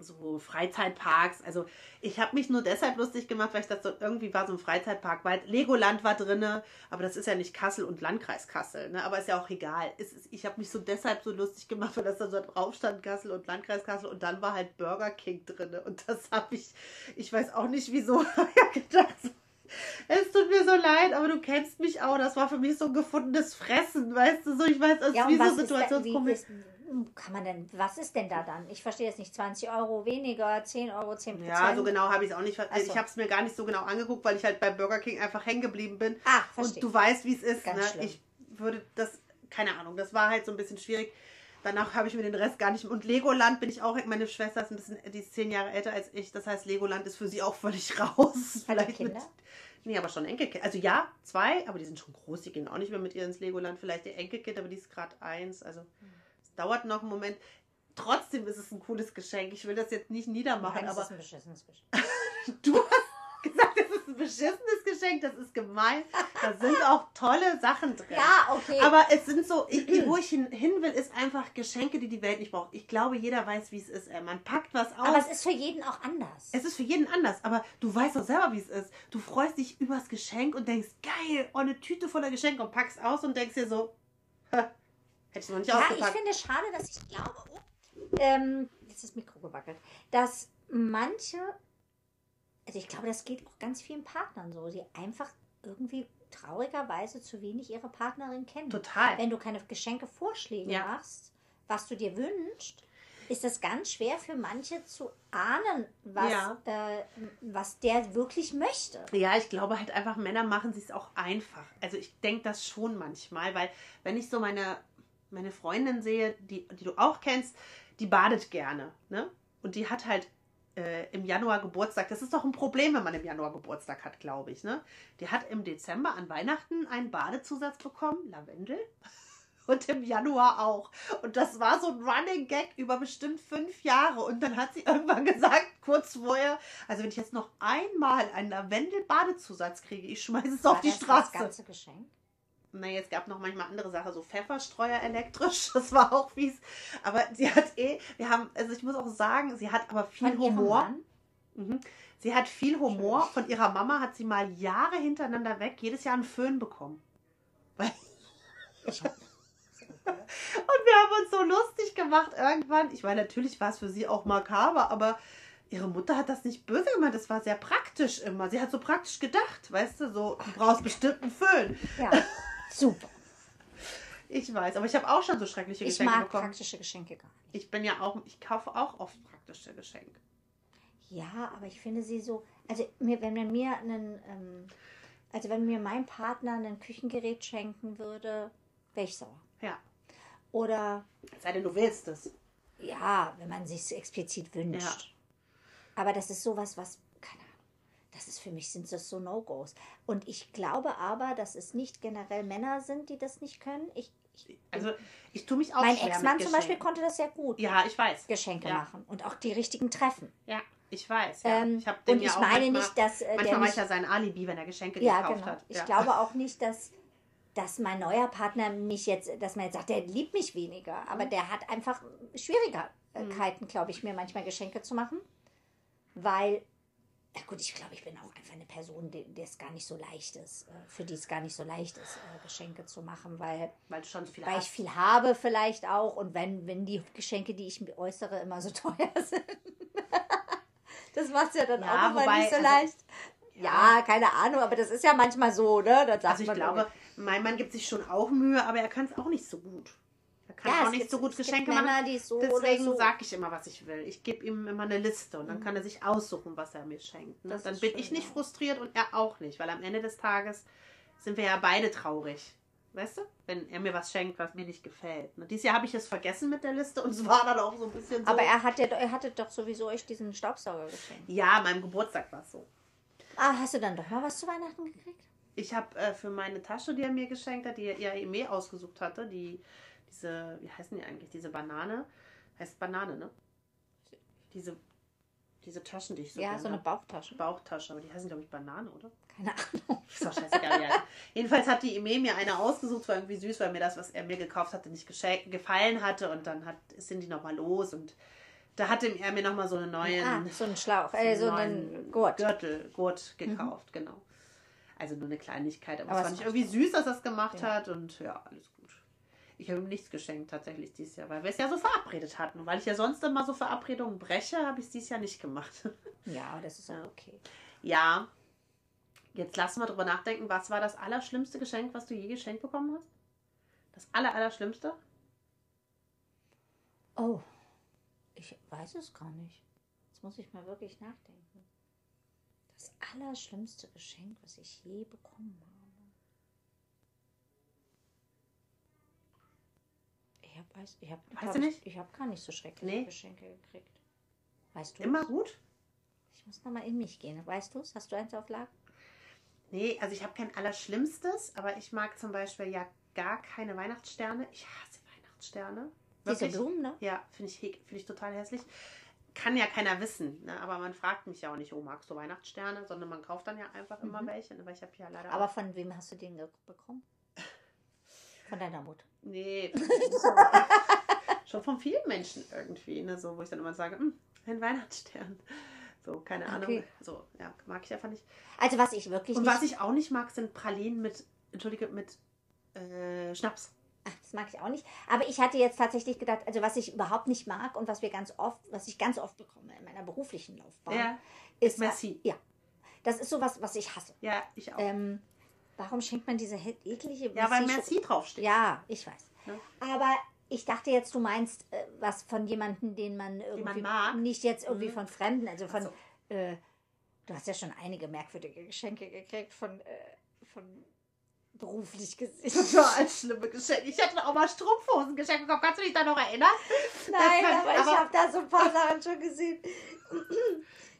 so Freizeitparks. Also ich habe mich nur deshalb lustig gemacht, weil ich das so irgendwie war so ein Freizeitpark, weil Legoland war drinne, aber das ist ja nicht Kassel und Landkreis Kassel, ne? Aber ist ja auch egal. Ist, ich habe mich so deshalb so lustig gemacht, weil das da so drauf stand, Kassel und Landkreis Kassel und dann war halt Burger King drinne und das habe ich, ich weiß auch nicht wieso, gedacht, es tut mir so leid, aber du kennst mich auch. Das war für mich so ein gefundenes Fressen, weißt du? So, ich weiß, es Ja, ist wie so Situationskomik. ist, kann man denn, was ist denn da dann? Ich verstehe jetzt nicht, 20 Euro weniger, 10 Euro, 10 Prozent. Ja, so genau habe ich es auch nicht. Ach so. Ich habe es mir gar nicht so genau angeguckt, weil ich halt bei Burger King einfach hängen geblieben bin. Und verstehe. du weißt, wie es ist. Ganz Ne? schlimm. Ich würde das, keine Ahnung, das war halt so ein bisschen schwierig. Danach habe ich mir den Rest gar nicht. Und Legoland bin ich auch, meine Schwester ist ein bisschen, die ist zehn Jahre älter als ich. Das heißt, Legoland ist für sie auch völlig raus. Hat die Kinder? nee, aber schon Enkelkind. Also ja, zwei, aber die sind schon groß. Die gehen auch nicht mehr mit ihr ins Legoland. Vielleicht ihr Enkelkind, aber die ist gerade eins. Also es dauert noch einen Moment. Trotzdem ist es ein cooles Geschenk. Ich will das jetzt nicht niedermachen, Nein, aber ist ein beschissenes Geschenk. Du hast gesagt, das ist ein beschissenes Geschenk, das ist gemein. Da sind auch tolle Sachen drin. Ja, okay. Aber es sind so, ich, wo ich hin, hin will, ist einfach Geschenke, die die Welt nicht braucht. Ich glaube, jeder weiß, wie es ist. Man packt was aus. Aber es ist für jeden auch anders. es ist für jeden anders, aber du weißt doch selber, wie es ist. Du freust dich übers Geschenk und denkst, geil, oh, eine Tüte voller Geschenke und packst aus und denkst dir so, "Hä, hätte ich noch nicht Ja, ich ausgepackt. finde es schade, dass ich glaube, oh, ähm, jetzt ist das Mikro gewackelt, dass manche, also ich glaube, das geht auch ganz vielen Partnern so, die einfach irgendwie traurigerweise zu wenig ihre Partnerin kennen. Total. Wenn du keine Geschenkevorschläge Ja. machst, was du dir wünschst, ist das ganz schwer für manche zu ahnen, was, Ja. äh, was der wirklich möchte. Ja, ich glaube halt einfach, Männer machen sich auch einfach. Also ich denke das schon manchmal, weil wenn ich so meine, meine Freundin sehe, die, die du auch kennst, die badet gerne. Ne? Und die hat halt äh, im Januar Geburtstag. Das ist doch ein Problem, wenn man im Januar Geburtstag hat, glaube ich. Ne? Die hat im Dezember an Weihnachten einen Badezusatz bekommen, Lavendel. Und im Januar auch. Und das war so ein Running Gag über bestimmt fünf Jahre. Und dann hat sie irgendwann gesagt, kurz vorher, also wenn ich jetzt noch einmal einen Lavendel-Badezusatz kriege, ich schmeiße es auf War die das Straße. Das ganze Geschenk. Na, jetzt gab noch manchmal andere Sachen, so Pfefferstreuer elektrisch, das war auch fies. Aber sie hat eh, wir haben, also ich muss auch sagen, sie hat aber viel Von Humor. Mhm. Sie hat viel Humor. Von ihrer Mama hat sie mal Jahre hintereinander weg jedes Jahr einen Föhn bekommen. Weil Und wir haben uns so lustig gemacht irgendwann. Ich meine, natürlich war es für sie auch makaber, aber ihre Mutter hat das nicht böse gemeint. Das war sehr praktisch immer. Sie hat so praktisch gedacht, weißt du, so, du brauchst bestimmt einen Föhn. ja, super. Ich weiß, aber ich habe auch schon so schreckliche Ich Geschenke mag bekommen. praktische Geschenke gar nicht. Ich bin ja auch, ich kaufe auch oft praktische Geschenke. Ja, aber ich finde sie so, also mir, wenn man mir einen, ähm, also wenn mir mein Partner ein Küchengerät schenken würde, wäre ich sauer. Ja. Oder Es sei denn, du willst es. ja, wenn man sich explizit wünscht. Aber das ist sowas, was, das ist für mich sind das so No-Gos. Und ich glaube aber, dass es nicht generell Männer sind, die das nicht können. Ich, ich, Also, ich tue mich auch mein Ex-Mann zum Beispiel konnte das sehr gut. Ja, ich weiß. Geschenke Ja. machen und auch die richtigen treffen. Ja, ich weiß. Ja. Ähm, ich habe den und ja ich auch meine manchmal, nicht, dass äh, manchmal war ich ja sein Alibi, wenn er Geschenke Ja, gekauft genau. hat. Ich ja. glaube auch nicht, dass, dass mein neuer Partner mich jetzt, dass man jetzt sagt, der liebt mich weniger. Aber Mhm. der hat einfach Schwierigkeiten, glaube ich, mir manchmal Geschenke zu machen. Weil, ja gut, ich glaube, ich bin auch einfach eine Person, die es gar nicht so leicht ist, äh, für die es gar nicht so leicht ist, äh, Geschenke zu machen, weil, weil weil ich viel habe vielleicht auch und wenn, wenn die Geschenke, die ich mir äußere, immer so teuer sind. das macht es ja dann Ja, auch immer wobei, nicht so also, leicht. Ja, keine Ahnung, aber das ist ja manchmal so, ne? Da sagt Also ich man glaube, mein Mann gibt sich schon auch Mühe, aber er kann es auch nicht so gut. Er kann Ja, auch nicht gibt- so gut Geschenke Männer, machen. die so Deswegen so. sage ich immer, was ich will. Ich gebe ihm immer eine Liste und dann Mhm. kann er sich aussuchen, was er mir schenkt. Ne? Dann bin schön, ich nicht ja. frustriert und er auch nicht, weil am Ende des Tages sind wir ja beide traurig. Weißt du? Wenn er mir was schenkt, was mir nicht gefällt. Ne? Dieses Jahr habe ich es vergessen mit der Liste und es war dann auch so ein bisschen so. Aber er, hat ja, er hatte doch sowieso euch diesen Staubsauger geschenkt. ja, meinem Geburtstag war es so. Ah, hast du dann doch mal was zu Weihnachten gekriegt? Ich habe äh, für meine Tasche, die er mir geschenkt hat, die er ihr eh ausgesucht hatte, die, diese, wie heißen die eigentlich, diese Banane, Heißt Banane, ne? Diese, diese Taschen, die ich so ja, so eine hab. Bauchtasche. Bauchtasche, aber die heißen, glaube ich, Banane, oder? Keine Ahnung. Ist doch scheißegal, ja. Jedenfalls hat die Eme mir eine ausgesucht, war irgendwie süß, weil mir das, was er mir gekauft hatte, nicht gefallen hatte. Und dann hat, sind die nochmal los und da hatte er mir nochmal so einen neuen, Ah, so ein Schlauch, äh, so neuen einen Gurt. Mhm. Gürtel, Gurt gekauft, genau. Also nur eine Kleinigkeit, aber, Aber es fand ich irgendwie süß, dass er es gemacht Ja. hat und ja, alles gut. Ich habe ihm nichts geschenkt tatsächlich dieses Jahr, weil wir es ja so verabredet hatten. Und weil ich ja sonst immer so Verabredungen breche, habe ich es dieses Jahr nicht gemacht. Ja, das ist auch Ja. okay. Ja. Jetzt lass mal drüber nachdenken, was war das allerschlimmste Geschenk, was du je geschenkt bekommen hast? Das aller, allerschlimmste? Oh, ich weiß es gar nicht. Jetzt muss ich mal wirklich nachdenken. Das allerschlimmste Geschenk, was ich je bekommen habe. Ich habe weiß, ich hab, Weißt du ich, nicht? Ich habe gar nicht so schreckliche Nee. Geschenke gekriegt. Weißt du? Immer gut? Ich muss nochmal in mich gehen. Weißt du es? Hast du eins auf Lager? Nee, also ich habe kein allerschlimmstes, aber ich mag zum Beispiel ja gar keine Weihnachtssterne. Ich hasse Weihnachtssterne. Wirklich? Blumen, ne? Ja, finde ich, find ich total hässlich. Kann ja keiner wissen, ne? aber man fragt mich ja auch nicht, oh, magst du Weihnachtssterne, sondern man kauft dann ja einfach immer Mhm. welche, ne? weil ich habe ja leider Aber von wem hast du den bekommen? Von deiner Mutter. nee, schon von vielen Menschen irgendwie, ne? so, wo ich dann immer sage, "Hm, ein Weihnachtsstern. So, keine Ahnung. Okay. So, ja, mag ich einfach nicht. Also was ich wirklich Und was ich auch nicht mag, sind Pralinen mit, entschuldige, mit äh, Schnaps. Ach, das mag ich auch nicht. Aber ich hatte jetzt tatsächlich gedacht, also was ich überhaupt nicht mag und was wir ganz oft, was ich ganz oft bekomme in meiner beruflichen Laufbahn, Ja, ist Merci. Ja, das ist sowas, was ich hasse. ja, ich auch. Ähm, warum schenkt man diese eklige ja, weil Merci- draufsteht. Ja, ich weiß. Ja. Aber ich dachte jetzt, du meinst äh, was von jemandem, den man irgendwie mag? nicht jetzt irgendwie Mhm. von Fremden, also von Ach äh, du hast ja schon einige merkwürdige Geschenke gekriegt von äh, von beruflich gesehen. Total schlimme Geschenke. Ich hätte auch mal Strumpfhosen geschenkt bekommen. Kannst du dich da noch erinnern? Nein, kann- aber, ich aber- habe da so ein paar Sachen schon gesehen.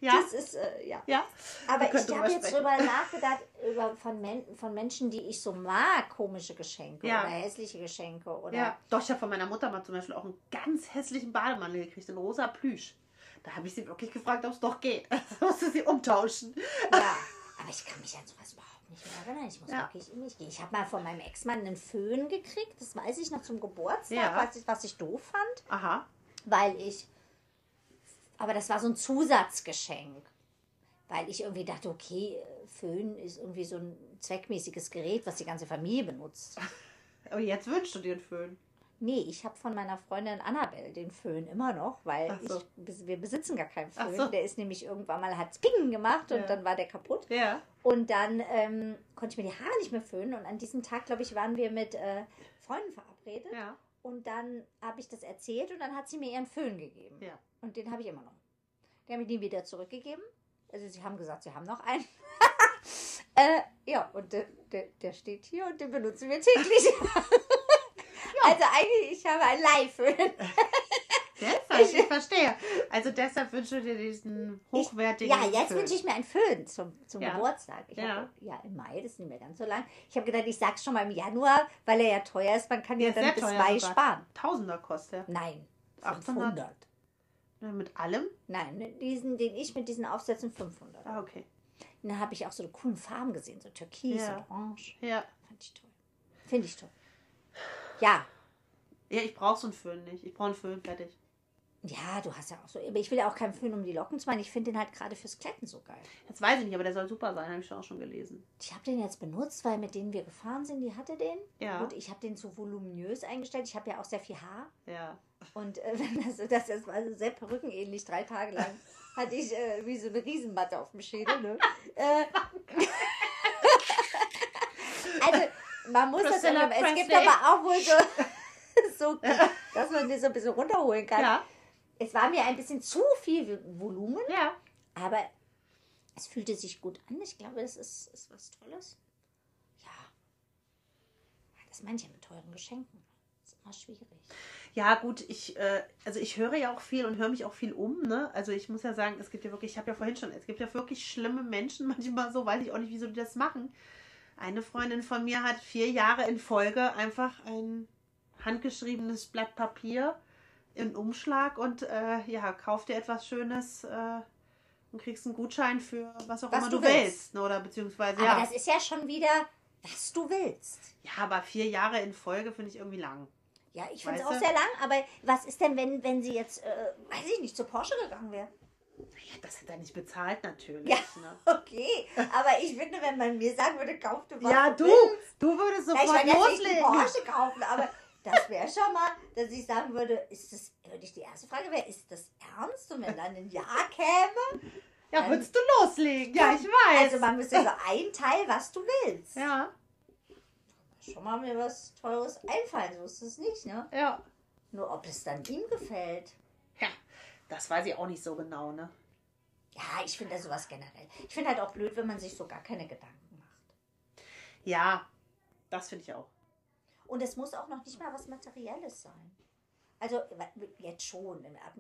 Ja. Das ist, äh, ja. ja. Aber ich habe jetzt drüber nachgedacht, über von, Men von Menschen, die ich so mag, komische Geschenke Ja. oder hässliche Geschenke oder. Ja. Doch, ich habe von meiner Mutter mal zum Beispiel auch einen ganz hässlichen Bademantel gekriegt, in rosa Plüsch. Da habe ich sie wirklich gefragt, ob es doch geht. Da musste sie umtauschen. Ja, aber ich kann mich an sowas überhaupt nicht mehr erinnern. Ich muss Ja. wirklich in mich gehen. Ich habe mal von meinem Ex-Mann einen Föhn gekriegt, das weiß ich noch zum Geburtstag, Ja. was, ich, was ich doof fand, Aha. weil ich. Aber das war so ein Zusatzgeschenk. Weil ich irgendwie dachte, okay, Föhn ist irgendwie so ein zweckmäßiges Gerät, was die ganze Familie benutzt. Aber jetzt wünschst du dir einen Föhn. Nee, ich habe von meiner Freundin Annabelle den Föhn immer noch, weil so. ich, wir besitzen gar keinen Föhn. so. Der ist nämlich irgendwann mal, hat Ping gemacht und Ja. dann war der kaputt. Ja. Und dann ähm, konnte ich mir die Haare nicht mehr föhnen. Und an diesem Tag, glaube ich, waren wir mit äh, Freunden verabredet. Ja. Und dann habe ich das erzählt und dann hat sie mir ihren Föhn gegeben. Ja. Und den habe ich immer noch. Den habe ich nie wieder zurückgegeben. Also sie haben gesagt, sie haben noch einen. äh, ja, und der, der, der steht hier und den benutzen wir täglich. Also eigentlich, ich habe einen Leihföhn. Deshalb, ich verstehe. Also deshalb wünsche ich dir diesen hochwertigen Ja, jetzt wünsche ich mir einen Föhn zum, zum Ja. Geburtstag. Ich Ja. Hab, ja, im Mai, das ist nicht mehr ganz so lang. Ich habe gedacht, ich sag's schon mal im Januar, weil er ja teuer ist. Man kann ja, Ja, dann bis Mai sogar. sparen. Tausender kostet der. Nein, 800. 500. Ja, Mit allem? Nein, mit diesen, den ich mit diesen Aufsätzen 500. Ah, okay. Und dann habe ich auch so coolen Farben gesehen, so Türkis Ja. und Orange. Ja. Fand ich toll. Finde ich toll. Ja, Ja, ich brauche so einen Föhn nicht. Ich brauche einen Föhn, fertig. Ja, du hast ja auch so. Aber ich will ja auch keinen Föhn um die Locken zu machen. Ich finde den halt gerade fürs Kletten so geil. Jetzt weiß ich nicht, aber der soll super sein, habe ich auch schon gelesen. Ich habe den jetzt benutzt, weil mit denen wir gefahren sind, die hatte den. Ja. Gut, ich habe den zu voluminös eingestellt. Ich habe ja auch sehr viel Haar. Ja. Und äh, wenn das, das, das war so sehr perückenähnlich, drei Tage lang hatte ich äh, wie so eine Riesenmatte auf dem Schädel. Ne? äh, also, man muss das Priscilla immer, es gibt aber auch wohl so, so, dass man den so ein bisschen runterholen kann. Ja. Es war mir ein bisschen zu viel Volumen, Ja. aber es fühlte sich gut an. Ich glaube, es ist, ist was Tolles. Ja. Das meine ich ja mit teuren Geschenken. Das ist immer schwierig. Ja, gut, ich, äh, also ich höre ja auch viel und höre mich auch viel um, ne? Also ich muss ja sagen, es gibt ja wirklich, ich habe ja vorhin schon, es gibt ja wirklich schlimme Menschen, manchmal so, weiß ich auch nicht, wieso die das machen. Eine Freundin von mir hat vier Jahre in Folge einfach ein handgeschriebenes Blatt Papier in Umschlag und äh, ja, kauf dir etwas Schönes äh, und kriegst einen Gutschein für was auch Was immer du willst. willst. ne, Oder beziehungsweise, Aber ja. das ist ja schon wieder, was du willst. Ja, aber vier Jahre in Folge finde ich irgendwie lang. Ja, ich finde es auch sehr lang, aber was ist denn, wenn, wenn sie jetzt, äh, weiß ich nicht, zu Porsche gegangen wäre? Ja, das hätte er nicht bezahlt natürlich. Ja. Ne? Okay, aber ich finde, wenn man mir sagen würde, kauf du was Ja, du du, willst. du würdest ich sofort jetzt nicht einen loslegen. Porsche kaufen, aber das wäre schon mal, dass ich sagen würde, ist das, würde ich die erste Frage wäre, ist das ernst? Und wenn dann ein Ja käme, Ja, Dann- würdest du loslegen? Ja, ich weiß. also man müsste so einteilen, was du willst. ja, Schon mal mir was Teures einfallen, so ist es nicht, ne? ja. Nur ob es dann ihm gefällt. Ja, das weiß ich auch nicht so genau, ne? Ja, ich finde sowas generell. Ich finde halt auch blöd, wenn man sich so gar keine Gedanken macht. Ja, das finde ich auch. Und es muss auch noch nicht mal was Materielles sein. Also jetzt schon. Ab-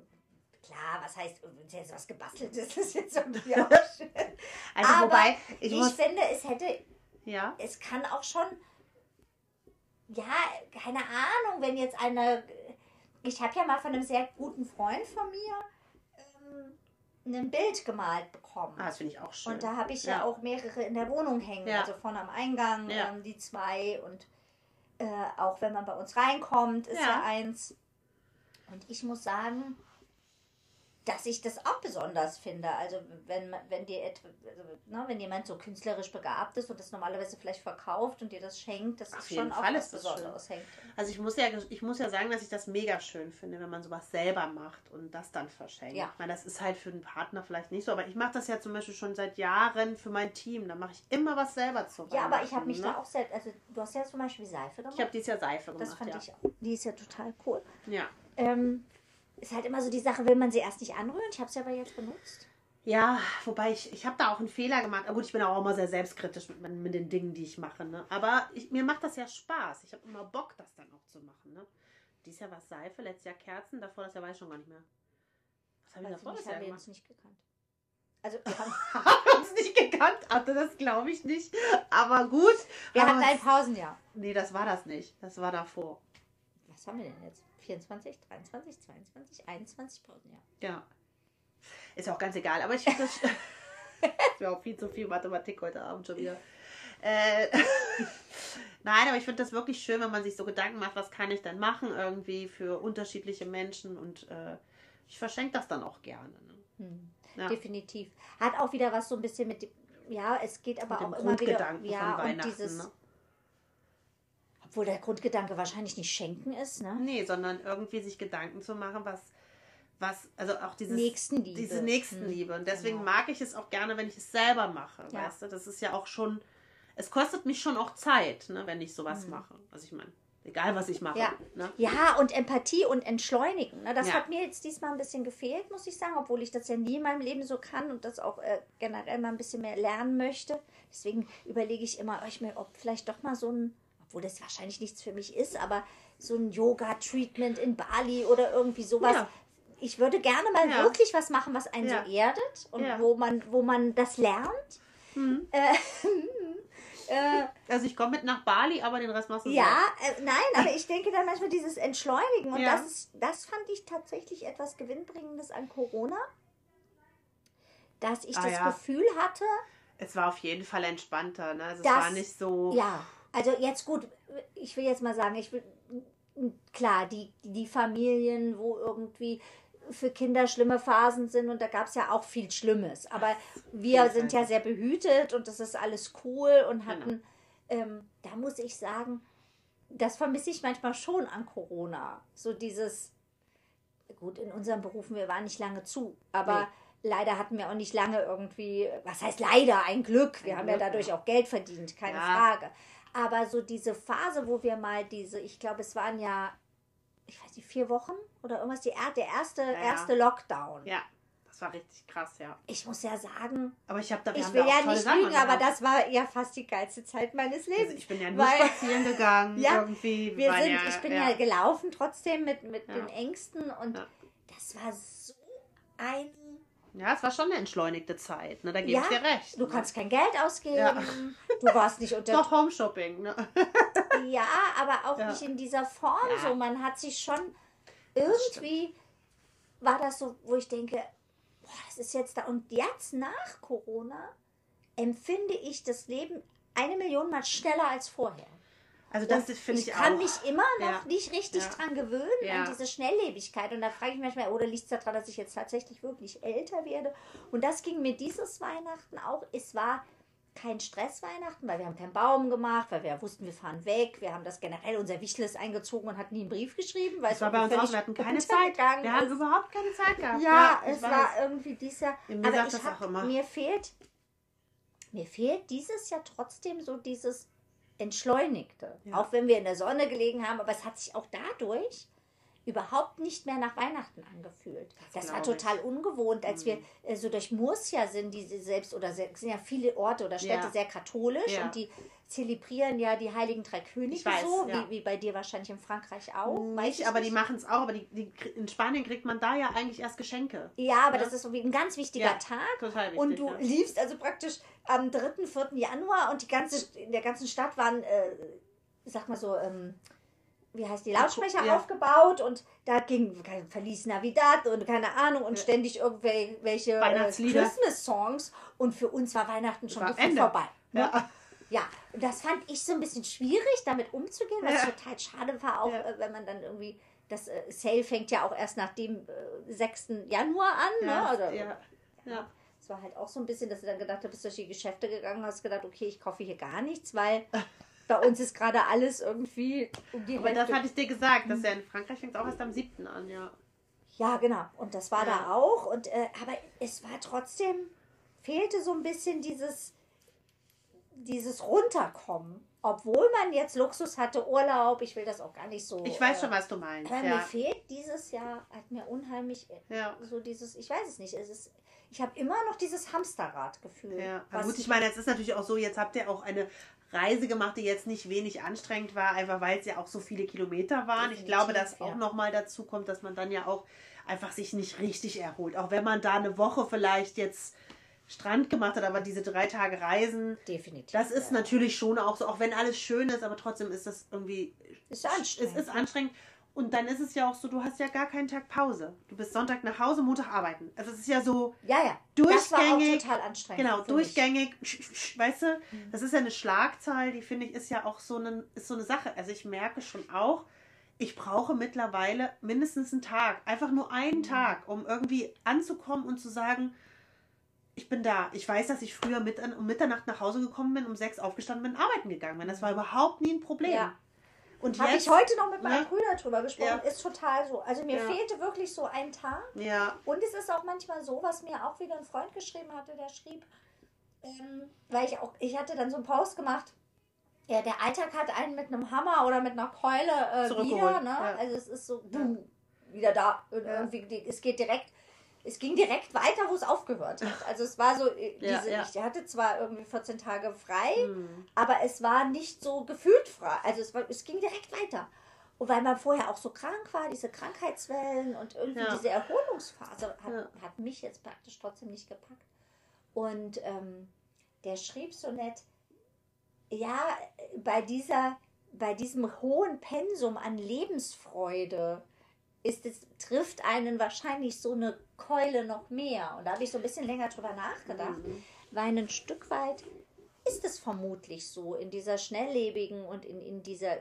Klar, was heißt, wenn es jetzt was gebasteltes ist, jetzt irgendwie auch schön. Also Aber wobei, ich, Ich, finde, es hätte, ja, es kann auch schon, ja, keine Ahnung, wenn jetzt eine, ich habe ja mal von einem sehr guten Freund von mir ähm, ein Bild gemalt bekommen. ah, das finde ich auch schön. Und da habe ich ja. Ja. auch mehrere in der Wohnung hängen. Ja. Also vorne am Eingang, Ja. ähm, die zwei und äh, auch wenn man bei uns reinkommt, ist ja. Ja. eins. Und ich muss sagen, dass ich das auch besonders finde. Also wenn wenn dir etwa, also, ne, wenn jemand so künstlerisch begabt ist und das normalerweise vielleicht verkauft und dir das schenkt, das Auf ist schon auch was Besonderes hängt. Also ich muss ja, ich muss ja sagen, dass ich das mega schön finde, wenn man sowas selber macht und das dann verschenkt. Ja. Weil das ist halt für den Partner vielleicht nicht so, aber ich mache das ja zum Beispiel schon seit Jahren für mein Team. Da mache ich immer was selber zu Ja, aber ich habe mich ne? da auch selbst, also du hast ja zum Beispiel Seife gemacht. Ich habe dieses Jahr Seife gemacht. das fand ja. ich auch. Die ist ja total cool. Ja. Ähm, ist halt immer so die Sache, will man sie erst nicht anrühren. Ich habe sie aber jetzt benutzt. Ja, wobei ich, ich habe da auch einen Fehler gemacht. Aber gut, ich bin auch immer sehr selbstkritisch mit, mit den Dingen, die ich mache. Ne? Aber ich, mir macht das ja Spaß. Ich habe immer Bock, das dann auch zu machen. Ne? Dies Jahr war es Seife, letztes Jahr Kerzen, davor das Jahr weiß ich schon gar nicht mehr. Was habe ich davor das Jahr gemacht? uns nicht gekannt. Also wir, haben, haben wir uns nicht gekannt hatte, das glaube ich nicht. Aber gut. wir hatten ein Pausenjahr. Nee, das war das nicht. Das war davor. Was haben wir denn jetzt? 24, 23, 22, 21 Pausenjahr. Ja. Ist auch ganz egal. Aber ich finde das. wäre auch viel zu viel Mathematik heute Abend schon wieder. Äh, Nein, aber ich finde das wirklich schön, wenn man sich so Gedanken macht, was kann ich denn machen irgendwie für unterschiedliche Menschen und äh, ich verschenke das dann auch gerne. Ne? Hm. Ja. Definitiv. Hat auch wieder was so ein bisschen mit ja, es geht aber auch immer wieder, ja, und dieses, ne? Obwohl der Grundgedanke wahrscheinlich nicht schenken ist, ne? Nee, sondern irgendwie sich Gedanken zu machen, was, was, also auch dieses, Nächstenliebe. diese Nächstenliebe. Und deswegen Genau. mag ich es auch gerne, wenn ich es selber mache. Ja. Weißt du, das ist ja auch schon, es kostet mich schon auch Zeit, ne, wenn ich sowas Mhm. mache. Also ich meine, egal was ich mache. Ja. Ne? Ja, und Empathie und Entschleunigen. Ne? Das Ja. hat mir jetzt diesmal ein bisschen gefehlt, muss ich sagen, obwohl ich das ja nie in meinem Leben so kann und das auch äh, generell mal ein bisschen mehr lernen möchte. Deswegen überlege ich immer, ob ich mir, ob vielleicht doch mal so ein, obwohl das wahrscheinlich nichts für mich ist, aber so ein Yoga-Treatment in Bali oder irgendwie sowas. Ja. Ich würde gerne mal Ja. wirklich was machen, was einen Ja. so erdet und wo man, wo man das lernt. Mhm. Äh, äh, Also ich komme mit nach Bali, aber den Rest machst du ja, äh, nein, aber ich denke dann manchmal dieses Entschleunigen und Ja. das, ist, das fand ich tatsächlich etwas Gewinnbringendes an Corona, dass ich Ah, das ja. Gefühl hatte, Es war auf jeden Fall entspannter. Ne? Also es war nicht so. ja, also jetzt gut, ich will jetzt mal sagen, ich will, klar, die, die Familien, wo irgendwie für Kinder schlimme Phasen sind und da gab es ja auch viel Schlimmes, aber wir jeden sind ja sehr behütet und das ist alles cool und hatten, ähm, da muss ich sagen, das vermisse ich manchmal schon an Corona. So dieses, gut, in unseren Berufen, wir waren nicht lange zu, aber leider hatten wir auch nicht lange irgendwie, was heißt leider, ein Glück. Wir Ein haben Glück, ja dadurch ja. auch Geld verdient, keine Ja. Frage. Aber so diese Phase, wo wir mal diese, ich glaube, es waren ja, ich weiß nicht, vier Wochen oder irgendwas, die, er- der erste, Ja. erste Lockdown. Ja, das war richtig krass, ja. Ich muss ja sagen, Aber ich habe da ich will ja nicht lügen, aber das war ja fast die geilste Zeit meines Also Lebens. ich bin ja nur Weil- spazieren gegangen, Ja, irgendwie. Wir sind, ich bin ja, gelaufen trotzdem mit, mit Ja. den Ängsten und Ja. das war so ein. Ja, es war schon eine entschleunigte Zeit, ne? da gebe Ja, ich dir recht. Du ne? kannst kein Geld ausgeben, Ja. du warst nicht unter. Doch Home-Shopping, ne? Ja, aber auch Ja. nicht in dieser Form so. Man hat sich schon. irgendwie war das so, wo ich denke, boah, das ist jetzt da. Und jetzt nach Corona empfinde ich das Leben eine Million Mal schneller als vorher. Also das finde ich, ich kann auch. mich immer noch Ja. nicht richtig Ja. dran gewöhnen, Ja. an diese Schnelllebigkeit. Und da frage ich mich manchmal, oder liegt es daran, dass ich jetzt tatsächlich wirklich älter werde? Und das ging mir dieses Weihnachten auch. Es war kein Stressweihnachten, weil wir haben keinen Baum gemacht, weil wir wussten, wir fahren weg. Wir haben das generell, unser Wichtel eingezogen und hat nie einen Brief geschrieben. Weil Das war bei uns auch, wir hatten keine Zeit. Wir haben überhaupt keine Zeit gehabt. ja, ich es war irgendwie dieses Jahr. Ja, mir Aber ich das hab, mir fehlt, mir fehlt dieses Jahr trotzdem so dieses Entschleunigte. Ja. Auch wenn wir in der Sonne gelegen haben, aber es hat sich auch dadurch überhaupt nicht mehr nach Weihnachten angefühlt. Das, war glaub ich. total ungewohnt, als wir äh, so durch Murcia sind, die selbst oder sind ja viele Orte oder Städte Ja. sehr katholisch und die zelebrieren ja die Heiligen Drei Könige weiß, so, ja. wie, wie bei dir wahrscheinlich in Frankreich auch. Nicht, ich aber die nicht. machen es auch. Aber die, die, in Spanien kriegt man da ja eigentlich erst Geschenke. Ja, aber Ja. das ist so wie ein ganz wichtiger Ja, Tag. Total wichtig. Und du liefst also praktisch am 3., 4. Januar und die ganze, in der ganzen Stadt waren, äh, sag mal so, ähm, wie heißt die, Lautsprecher Ja. aufgebaut und da ging Verlies Navidad und keine Ahnung und Ja. ständig irgendwelche äh. Christmas-Songs und für uns war Weihnachten schon War vorbei. Ne? Ja. Ja, und das fand ich so ein bisschen schwierig, damit umzugehen, was Ja. total schade war, auch Ja. äh, wenn man dann irgendwie, das äh, Sale fängt ja auch erst nach dem äh, 6. Januar an, ne? Ja, Oder, ja. Ja. es war halt auch so ein bisschen, dass du dann gedacht hast, bist durch die Geschäfte gegangen hast, gedacht, okay, ich kaufe hier gar nichts, weil bei uns ist gerade alles irgendwie um die Aber das Hälfte. hatte ich dir gesagt, dass ja in Frankreich fängt es auch erst am 7. an, ja. Ja, genau. Und das war Ja. da auch. Und äh, aber es war trotzdem, fehlte so ein bisschen dieses, dieses Runterkommen. Obwohl man jetzt Luxus hatte, Urlaub, ich will das auch gar nicht so. Ich weiß äh, schon, was du meinst. Mir Ja. fehlt dieses Jahr, hat mir unheimlich äh, Ja. so dieses, ich weiß es nicht, es ist, ich habe immer noch dieses Hamsterrad-Gefühl. Ja, aber gut, ich meine, es ist natürlich auch so, jetzt habt ihr auch eine Reise gemacht, die jetzt nicht wenig anstrengend war, einfach weil es ja auch so viele Kilometer waren. ich Definitiv, glaube, dass auch ja. nochmal dazu kommt, dass man dann ja auch einfach sich nicht richtig erholt. Auch wenn man da eine Woche vielleicht jetzt Strand gemacht hat, aber diese drei Tage Reisen, definitiv. das ist ja. natürlich schon auch so, auch wenn alles schön ist, aber trotzdem ist das irgendwie, Ist anstrengend. es ist anstrengend. Und dann ist es ja auch so, du hast ja gar keinen Tag Pause. Du bist Sonntag nach Hause, Montag arbeiten. Also es ist ja so, Ja, ja. Das war auch durchgängig, total anstrengend. Genau, mich. durchgängig, sch- weißt du, das ist ja eine Schlagzahl, die finde ich ist ja auch so eine, ist so eine Sache. Also ich merke schon auch, ich brauche mittlerweile mindestens einen Tag, einfach nur einen Tag, um irgendwie anzukommen und zu sagen, ich bin da. Ich weiß, dass ich früher mit, um Mitternacht nach Hause gekommen bin, um sechs aufgestanden bin, arbeiten gegangen bin. Das war überhaupt nie ein Problem. Ja. Und Habe ich heute noch mit meinen ne? Brüdern drüber gesprochen. Ja. Ist total so. Also mir Ja. fehlte wirklich so ein Tag. Ja, Und es ist auch manchmal so, was mir auch wieder ein Freund geschrieben hatte, der schrieb, ähm, weil ich auch, ich hatte dann so einen Post gemacht, ja, der Alltag hat einen mit einem Hammer oder mit einer Keule äh, wieder, ne? ja. Also es ist so, boom, wieder da. Und irgendwie, es geht direkt, es ging direkt weiter, wo es aufgehört hat. Also es war so, äh, Ja, diese, ja. ich hatte zwar irgendwie 14 Tage frei, Hm. aber es war nicht so gefühlt frei. Also es, war, es ging direkt weiter. Und weil man vorher auch so krank war, diese Krankheitswellen und irgendwie Ja. diese Erholungsphase hat, Ja. hat mich jetzt praktisch trotzdem nicht gepackt. Und ähm, der schrieb so nett, ja, bei dieser, bei diesem hohen Pensum an Lebensfreude ist es, trifft einen wahrscheinlich so eine Keule noch mehr. Und da habe ich so ein bisschen länger drüber nachgedacht Mhm. weil ein Stück weit ist es vermutlich so in dieser schnelllebigen und in, in dieser,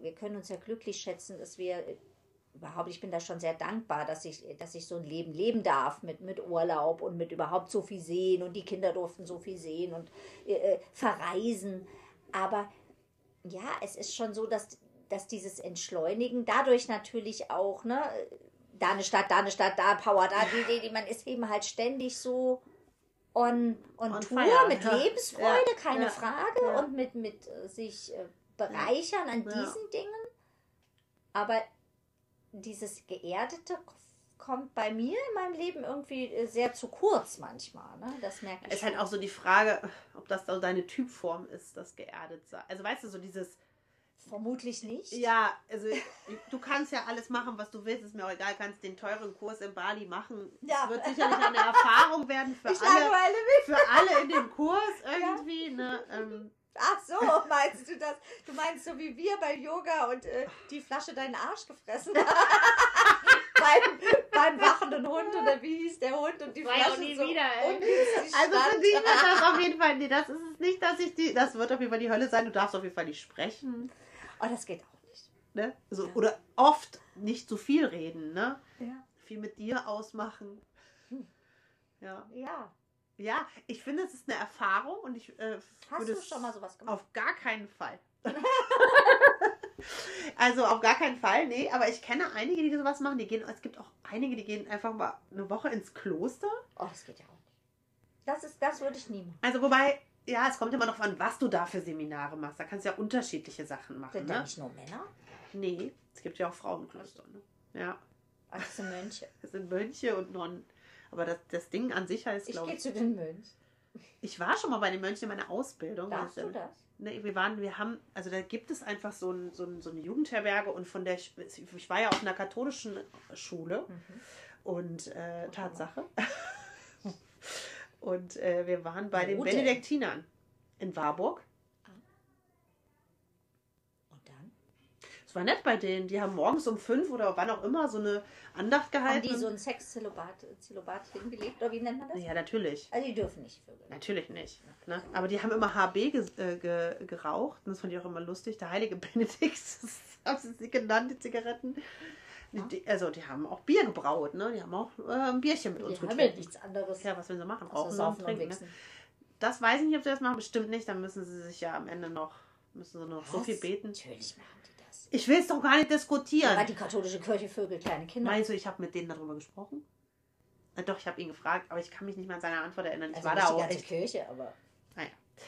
wir können uns ja glücklich schätzen, dass wir überhaupt, ich bin da schon sehr dankbar, dass ich, dass ich so ein Leben leben darf mit, mit Urlaub und mit überhaupt so viel sehen und die Kinder durften so viel sehen und äh, äh, verreisen. Aber ja, es ist schon so, dass, dass dieses Entschleunigen dadurch natürlich auch, ne, da eine Stadt, da eine Stadt, da Power, da die, die, die, man ist eben halt ständig so on, on, On Tour fire, mit ja. Lebensfreude, Ja, keine ja, Frage, und mit, mit äh, sich äh, bereichern an diesen Dingen. Aber dieses Geerdete kommt bei mir in meinem Leben irgendwie äh, sehr zu kurz manchmal. Ne? Das merke ich. Ist halt auch so die Frage, ob das so deine Typform ist, das geerdet sei. Also weißt du, so dieses, Vermutlich nicht. ja, also du kannst ja alles machen, was du willst, ist mir auch egal, kannst den teuren Kurs in Bali machen. Ja. Es wird sicherlich eine Erfahrung werden für Ich alle, für alle in dem Kurs irgendwie, ne? Ähm, Ach so, meinst du das? Du meinst so wie wir bei Yoga und äh, die Flasche deinen Arsch gefressen beim, beim wachenden Hund oder wie hieß der Hund und die War ja Flasche auch nie so wieder, ey. Also für dich wird das auf jeden Fall, nee, das ist es nicht, dass ich die, das wird auf jeden Fall die Hölle sein. Du darfst auf jeden Fall nicht sprechen, Oh, das geht auch nicht. ne? Also, Ja. Oder oft nicht zu viel reden, ne? Ja. Viel mit dir ausmachen. Hm. Ja. ja. Ja, ich finde, es ist eine Erfahrung und ich äh, Hast du schon mal sowas gemacht? Auf gar keinen Fall. also auf gar keinen Fall, nee, aber ich kenne einige, die sowas machen. Die gehen, es gibt auch einige, die gehen einfach mal eine Woche ins Kloster. Oh, das geht ja auch nicht. Das, ist, das würde ich nie machen. Also wobei, ja, es kommt immer darauf an, was du da für Seminare machst. Da kannst du ja unterschiedliche Sachen machen, Sind da ne? nicht nur Männer? Nee, es gibt ja auch Frauenklöster, ne? Ja, Ach, das sind Mönche. es sind Mönche und Nonnen. Aber das, das Ding an sich heißt, Ich glaube gehe ich, zu den Mönchen. ich war schon mal bei den Mönchen in meiner Ausbildung. Darfst Also, du das? Ne, wir waren, wir haben, also da gibt es einfach so, ein, so, ein, so eine Jugendherberge und von der, ich war ja auf einer katholischen Schule Mhm. und äh, Tatsache. Und äh, wir waren bei den? Benediktinern in Warburg. Und dann? Es war nett bei denen. Die haben morgens um fünf oder wann auch immer so eine Andacht Haben gehalten. die so ein Zölibat hingelegt? Oder wie nennt man das? ja, natürlich. Also die dürfen nicht vögeln. Natürlich nicht. Ne? Aber die haben immer HB ge äh, ge geraucht. Und das fand ich auch immer lustig. Der heilige Benedikt, das haben sie genannt, die Zigaretten. Die, die, also die haben auch Bier gebraut, ne? Die haben auch äh, ein Bierchen mit uns Die haben ja getrunken. nichts anderes. Ja, was wollen sie machen? Rauchen und saufen trinken. Ne? Das weiß ich nicht, ob sie das machen. Bestimmt nicht. Dann müssen sie sich ja am Ende noch, müssen sie noch so Was? viel beten. Natürlich machen die das. Ich will es doch gar nicht diskutieren. Aber die katholische Kirche vögelt kleine Kinder. Meinst du, ich habe mit denen darüber gesprochen? Na doch, ich habe ihn gefragt, aber ich kann mich nicht mehr an seine Antwort erinnern. Ich also war nicht da die auch ganze echt. Kirche, aber.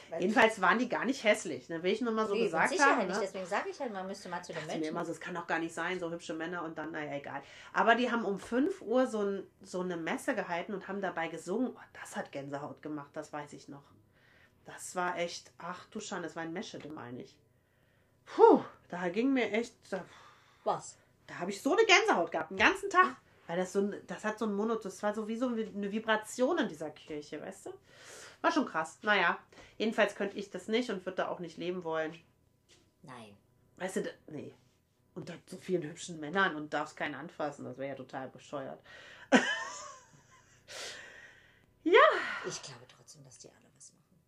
Weil- Jedenfalls waren die gar nicht hässlich. Ne? Will ich nur mal so Nee, gesagt Sicherheit haben. nicht. Ne? Deswegen sage ich halt, man müsste mal zu den dachte mir immer so, es kann doch gar nicht sein, so hübsche Männer und dann, naja, egal. Aber die haben um 5 Uhr so, ein, so eine Messe gehalten und haben dabei gesungen. Oh, das hat Gänsehaut gemacht, das weiß ich noch. Das war echt, ach du Schande, das war ein Meschede, meine ich. Puh, da ging mir echt, da, Was? da habe ich so eine Gänsehaut gehabt, den ganzen Tag. Weil das so ein, das hat so ein Mono, das war so wie so eine Vibration in dieser Kirche, weißt du? War schon krass. Naja, jedenfalls könnte ich das nicht und würde da auch nicht leben wollen. Nein. Weißt du, da- nee. Unter so vielen hübschen Männern und darfst keinen anfassen. Das wäre ja total bescheuert. Ich glaube trotzdem, dass die alle was machen.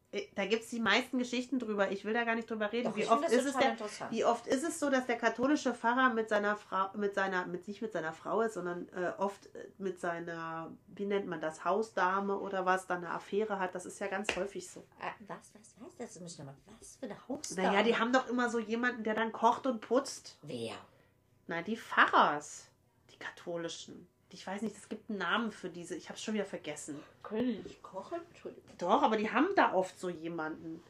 Äh, Da gibt es die meisten Geschichten drüber. Ich will da gar nicht drüber reden. Doch, wie, oft ist es interessant. wie oft ist es so, dass der katholische Pfarrer mit seiner Frau, mit seiner, mit nicht mit seiner Frau ist, sondern äh, oft äh, mit seiner, wie nennt man das, Hausdame oder was, dann eine Affäre hat. Das ist ja ganz häufig so. Ah, Was, was, was? Das muss ich nochmal. Was für eine Hausdame? Naja, die haben doch immer so jemanden, der dann kocht und putzt. Wer? Nein, die Pfarrers, die katholischen. Ich weiß nicht, es gibt einen Namen für diese. Ich habe es schon wieder vergessen. Können die nicht kochen? Entschuldigung. Doch, aber die haben da oft so jemanden.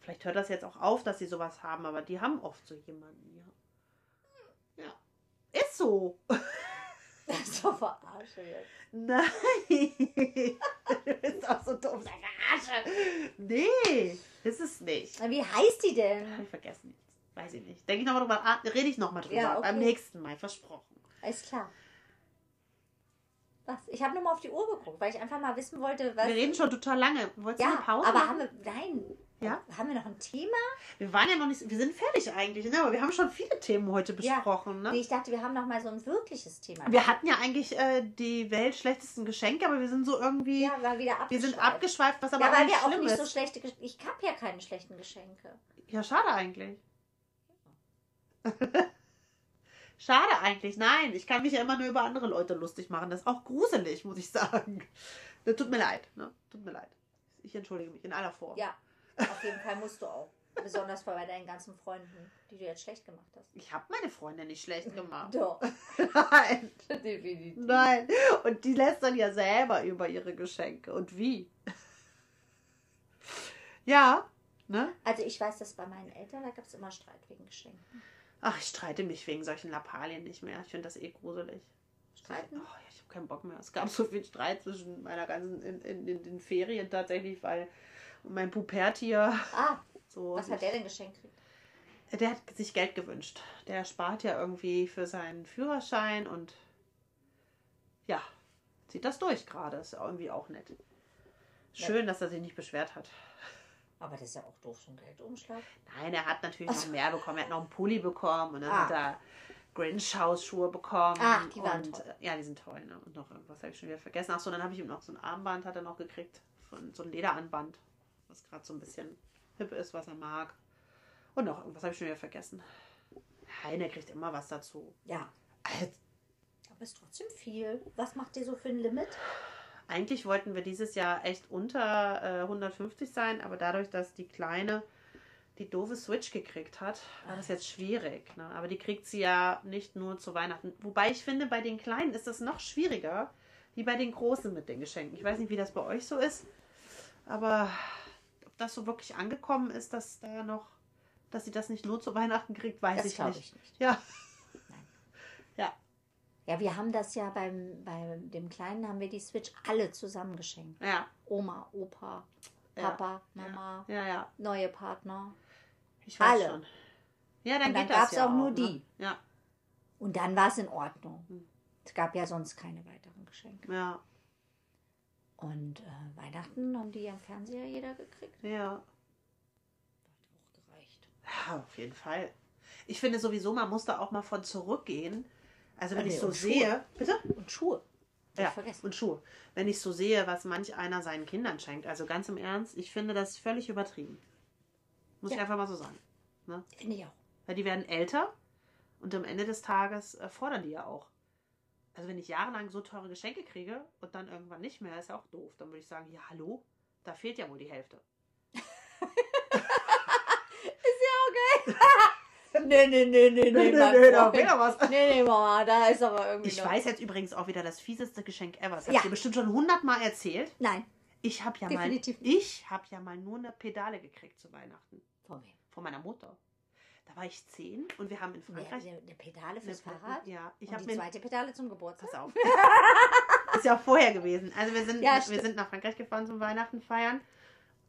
Vielleicht hört das jetzt auch auf, dass sie sowas haben, aber die haben oft so jemanden, ja. Ja. Ist so. Das ist doch verarsche jetzt. Nein. du bist auch so dumm. Sag Arsch. Nee, ist es nicht. Wie heißt die denn? Habe ich vergessen. Weiß ich nicht. Denke ich nochmal drüber, ah, rede ich nochmal drüber. Ja, okay. Beim nächsten Mal, versprochen. Alles klar. Was? Ich habe nur mal auf die Uhr geguckt, weil ich einfach mal wissen wollte, was. Wir reden schon total lange. Wolltest du ja, eine Pause aber machen? haben wir. Nein. Ja? Haben wir noch ein Thema? Wir waren ja noch nicht, wir sind fertig eigentlich, ne? aber wir haben schon viele Themen heute Ja. besprochen. Nee, Ne? ich dachte, wir haben noch mal so ein wirkliches Thema. Wir hatten ja eigentlich äh, die weltschlechtesten Geschenke, aber wir sind so irgendwie, ja, war wieder wir abgeschweift. sind abgeschweift, was aber Ja, auch weil nicht wir auch nicht ist. so schlechte Geschenke. Ich habe ja keine schlechten Geschenke. ja, schade eigentlich. schade eigentlich, nein. Ich kann mich ja immer nur über andere Leute lustig machen. Das ist auch gruselig, muss ich sagen. Das tut mir leid, ne? Tut mir leid. Ich entschuldige mich in aller Form. Ja, auf jeden Fall musst du auch. Besonders bei deinen ganzen Freunden, die du jetzt schlecht gemacht hast. Ich habe meine Freundin nicht schlecht gemacht. Doch, Nein. definitiv. Nein. Und die lässt dann ja selber über ihre Geschenke. Und wie? Ja, ne? Also ich weiß, dass bei meinen Eltern, da gab es immer Streit wegen Geschenken. Ach, ich streite mich wegen solchen Lappalien nicht mehr. Ich finde das eh gruselig. Streiten? Oh, ich habe keinen Bock mehr. Es gab so viel Streit zwischen meiner ganzen, in, in, in den Ferien tatsächlich, weil mein Pupertier Ah, so. was hat der denn geschenkt? Der hat sich Geld gewünscht. Der spart ja irgendwie für seinen Führerschein und ja, zieht das durch gerade. Ist irgendwie auch nett. Schön, dass er sich nicht beschwert hat. Aber das ist ja auch doof, so ein Geldumschlag. Nein, er hat natürlich noch mehr bekommen. Er hat noch einen Pulli bekommen und dann Ah. hat er Grinch-Hausschuhe bekommen. Ach, die waren und, toll. Ja, die sind toll. Ne? Und noch irgendwas habe ich schon wieder vergessen. Ach so, dann habe ich ihm noch so ein Armband hat er noch gekriegt. Von, so ein Lederanband, was gerade so ein bisschen hip ist, was er mag. Und noch irgendwas habe ich schon wieder vergessen. Nein, er kriegt immer was dazu. Ja, Also, aber ist trotzdem viel. Was macht ihr so für ein Limit? Eigentlich wollten wir dieses Jahr echt unter äh, 150 sein, aber dadurch, dass die Kleine die doofe Switch gekriegt hat, war das jetzt schwierig. Ne? Aber die kriegt sie ja nicht nur zu Weihnachten. Wobei ich finde, bei den Kleinen ist das noch schwieriger, wie bei den Großen mit den Geschenken. Ich weiß nicht, wie das bei euch so ist, aber ob das so wirklich angekommen ist, dass da noch, dass sie das nicht nur zu Weihnachten kriegt, weiß Das ich nicht. ich nicht. Ja. Nein. Ja. Ja, wir haben das ja beim, bei dem Kleinen haben wir die Switch alle zusammen geschenkt. Ja. Oma, Opa, Ja. Papa, Mama, Ja, ja. neue Partner. Ich weiß Alle. schon. Ja, dann Und dann das gab's ja auch nur ne? die. Ja. Und dann war es in Ordnung. Hm. Es gab ja sonst keine weiteren Geschenke. Ja. Und äh, Weihnachten haben die ja im Fernseher jeder gekriegt. Ja. Hat auch gereicht. Ja, auf jeden Fall. Ich finde sowieso, man muss da auch mal von zurückgehen. Also wenn Ah, nee, ich so sehe, bitte? Und Schuhe. Ja, ich und Schuhe. Wenn ich so sehe, was manch einer seinen Kindern schenkt, also ganz im Ernst, ich finde das völlig übertrieben. Muss ich Ja. einfach mal so sagen. Finde ich auch. Weil die werden älter und am Ende des Tages äh, fordern die ja auch. Also wenn ich jahrelang so teure Geschenke kriege und dann irgendwann nicht mehr, ist ja auch doof. Dann würde ich sagen, ja hallo, da fehlt ja wohl die Hälfte. Nee, nee, nee, nee, nee, mein da Freund. fehlt doch was. Nee, nee, Mama, da ist aber irgendwie Ich noch- weiß jetzt übrigens auch wieder das fieseste Geschenk ever. Das Ja. habe ich dir bestimmt schon hundertmal erzählt. Nein, Ich habe ja Definitiv mal, ich habe ja mal nur eine Pedale gekriegt zu Weihnachten von wem? von meiner Mutter. Da war ich zehn und wir haben in Frankreich eine, eine Pedale fürs eine- Fahrrad Ja, ich und habe die mir zweite Pedale zum Geburtstag. pass auf. ist ja auch vorher gewesen. Also wir sind, Ja, wir sind nach Frankreich gefahren zum Weihnachten feiern.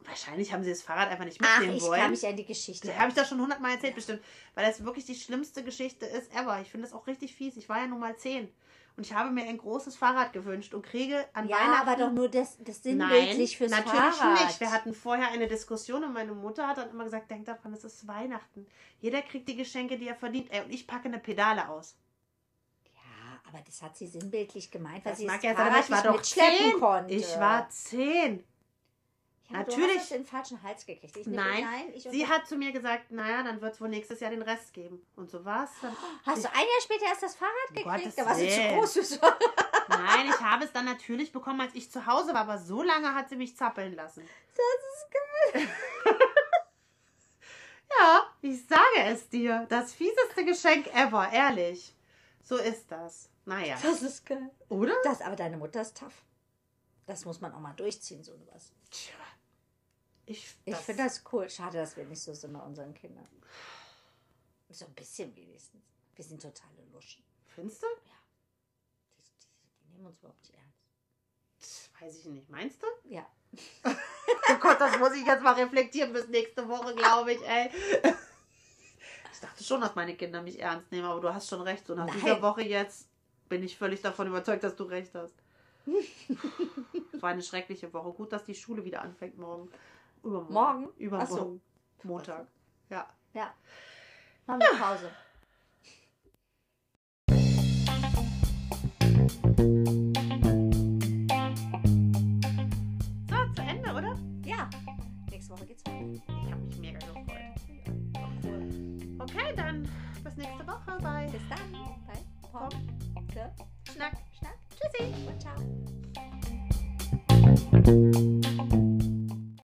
Wahrscheinlich haben sie das Fahrrad einfach nicht Ach, mitnehmen ich wollen. kann mich an die Geschichte. Habe ich das schon hundertmal erzählt Ja. bestimmt, weil das wirklich die schlimmste Geschichte ist ever. Ich finde das auch richtig fies. Ich war ja nun mal zehn und ich habe mir ein großes Fahrrad gewünscht und kriege an ja, Weihnachten aber doch nur das, das Nein, sinnbildlich fürs natürlich Fahrrad. nicht. Wir hatten vorher eine Diskussion und meine Mutter hat dann immer gesagt, denk daran, es ist Weihnachten. Jeder kriegt die Geschenke, die er verdient. Ey, und ich packe eine Pedale aus. Ja, aber das hat sie sinnbildlich gemeint, weil Das sie mag das ja sein, aber Fahrrad ich war nicht doch mitschleppen zehn. konnte. Ich war zehn. Ja, natürlich. Du hast den falschen Hals gekriegt. Ich Nein, nein ich Sie hat zu mir gesagt, naja, dann wird es wohl nächstes Jahr den Rest geben. Und so war es dann. Hast du ein Jahr später erst das Fahrrad gekriegt? Gottes Da warst du zu groß Nein, ich habe es dann natürlich bekommen, als ich zu Hause war, aber so lange hat sie mich zappeln lassen. Das ist geil. Ja, ich sage es dir. Das fieseste Geschenk ever, ehrlich. So ist das. Naja. Das ist geil. Oder? Das, aber deine Mutter ist tough. Das muss man auch mal durchziehen, so was. Tja. Ich, Ich das- finde das cool. Schade, dass wir nicht so sind bei unseren Kindern. So ein bisschen wenigstens. Wir sind totale Luschen. Findest du? Die, die, die nehmen uns überhaupt nicht ernst. Tch, Weiß ich nicht. Meinst du? Ja. Oh Gott, das muss ich jetzt mal reflektieren bis nächste Woche, glaube ich, ey. Ich dachte schon, dass meine Kinder mich ernst nehmen, aber du hast schon recht. So nach Nein. dieser Woche jetzt bin ich völlig davon überzeugt, dass du recht hast. Es war eine schreckliche Woche. Gut, dass die Schule wieder anfängt morgen. Übermorgen. Morgen? Übermorgen. Montag. Ja. Ja. Machen wir Pause. So, zu Ende, oder? Ja. Nächste Woche geht's weiter. Ich habe mich mega gefreut. War cool. Okay, dann bis nächste Woche bei Bis dann. Bei Pop. Ke. Schnack. Schnack. Tschüssi. Und ciao.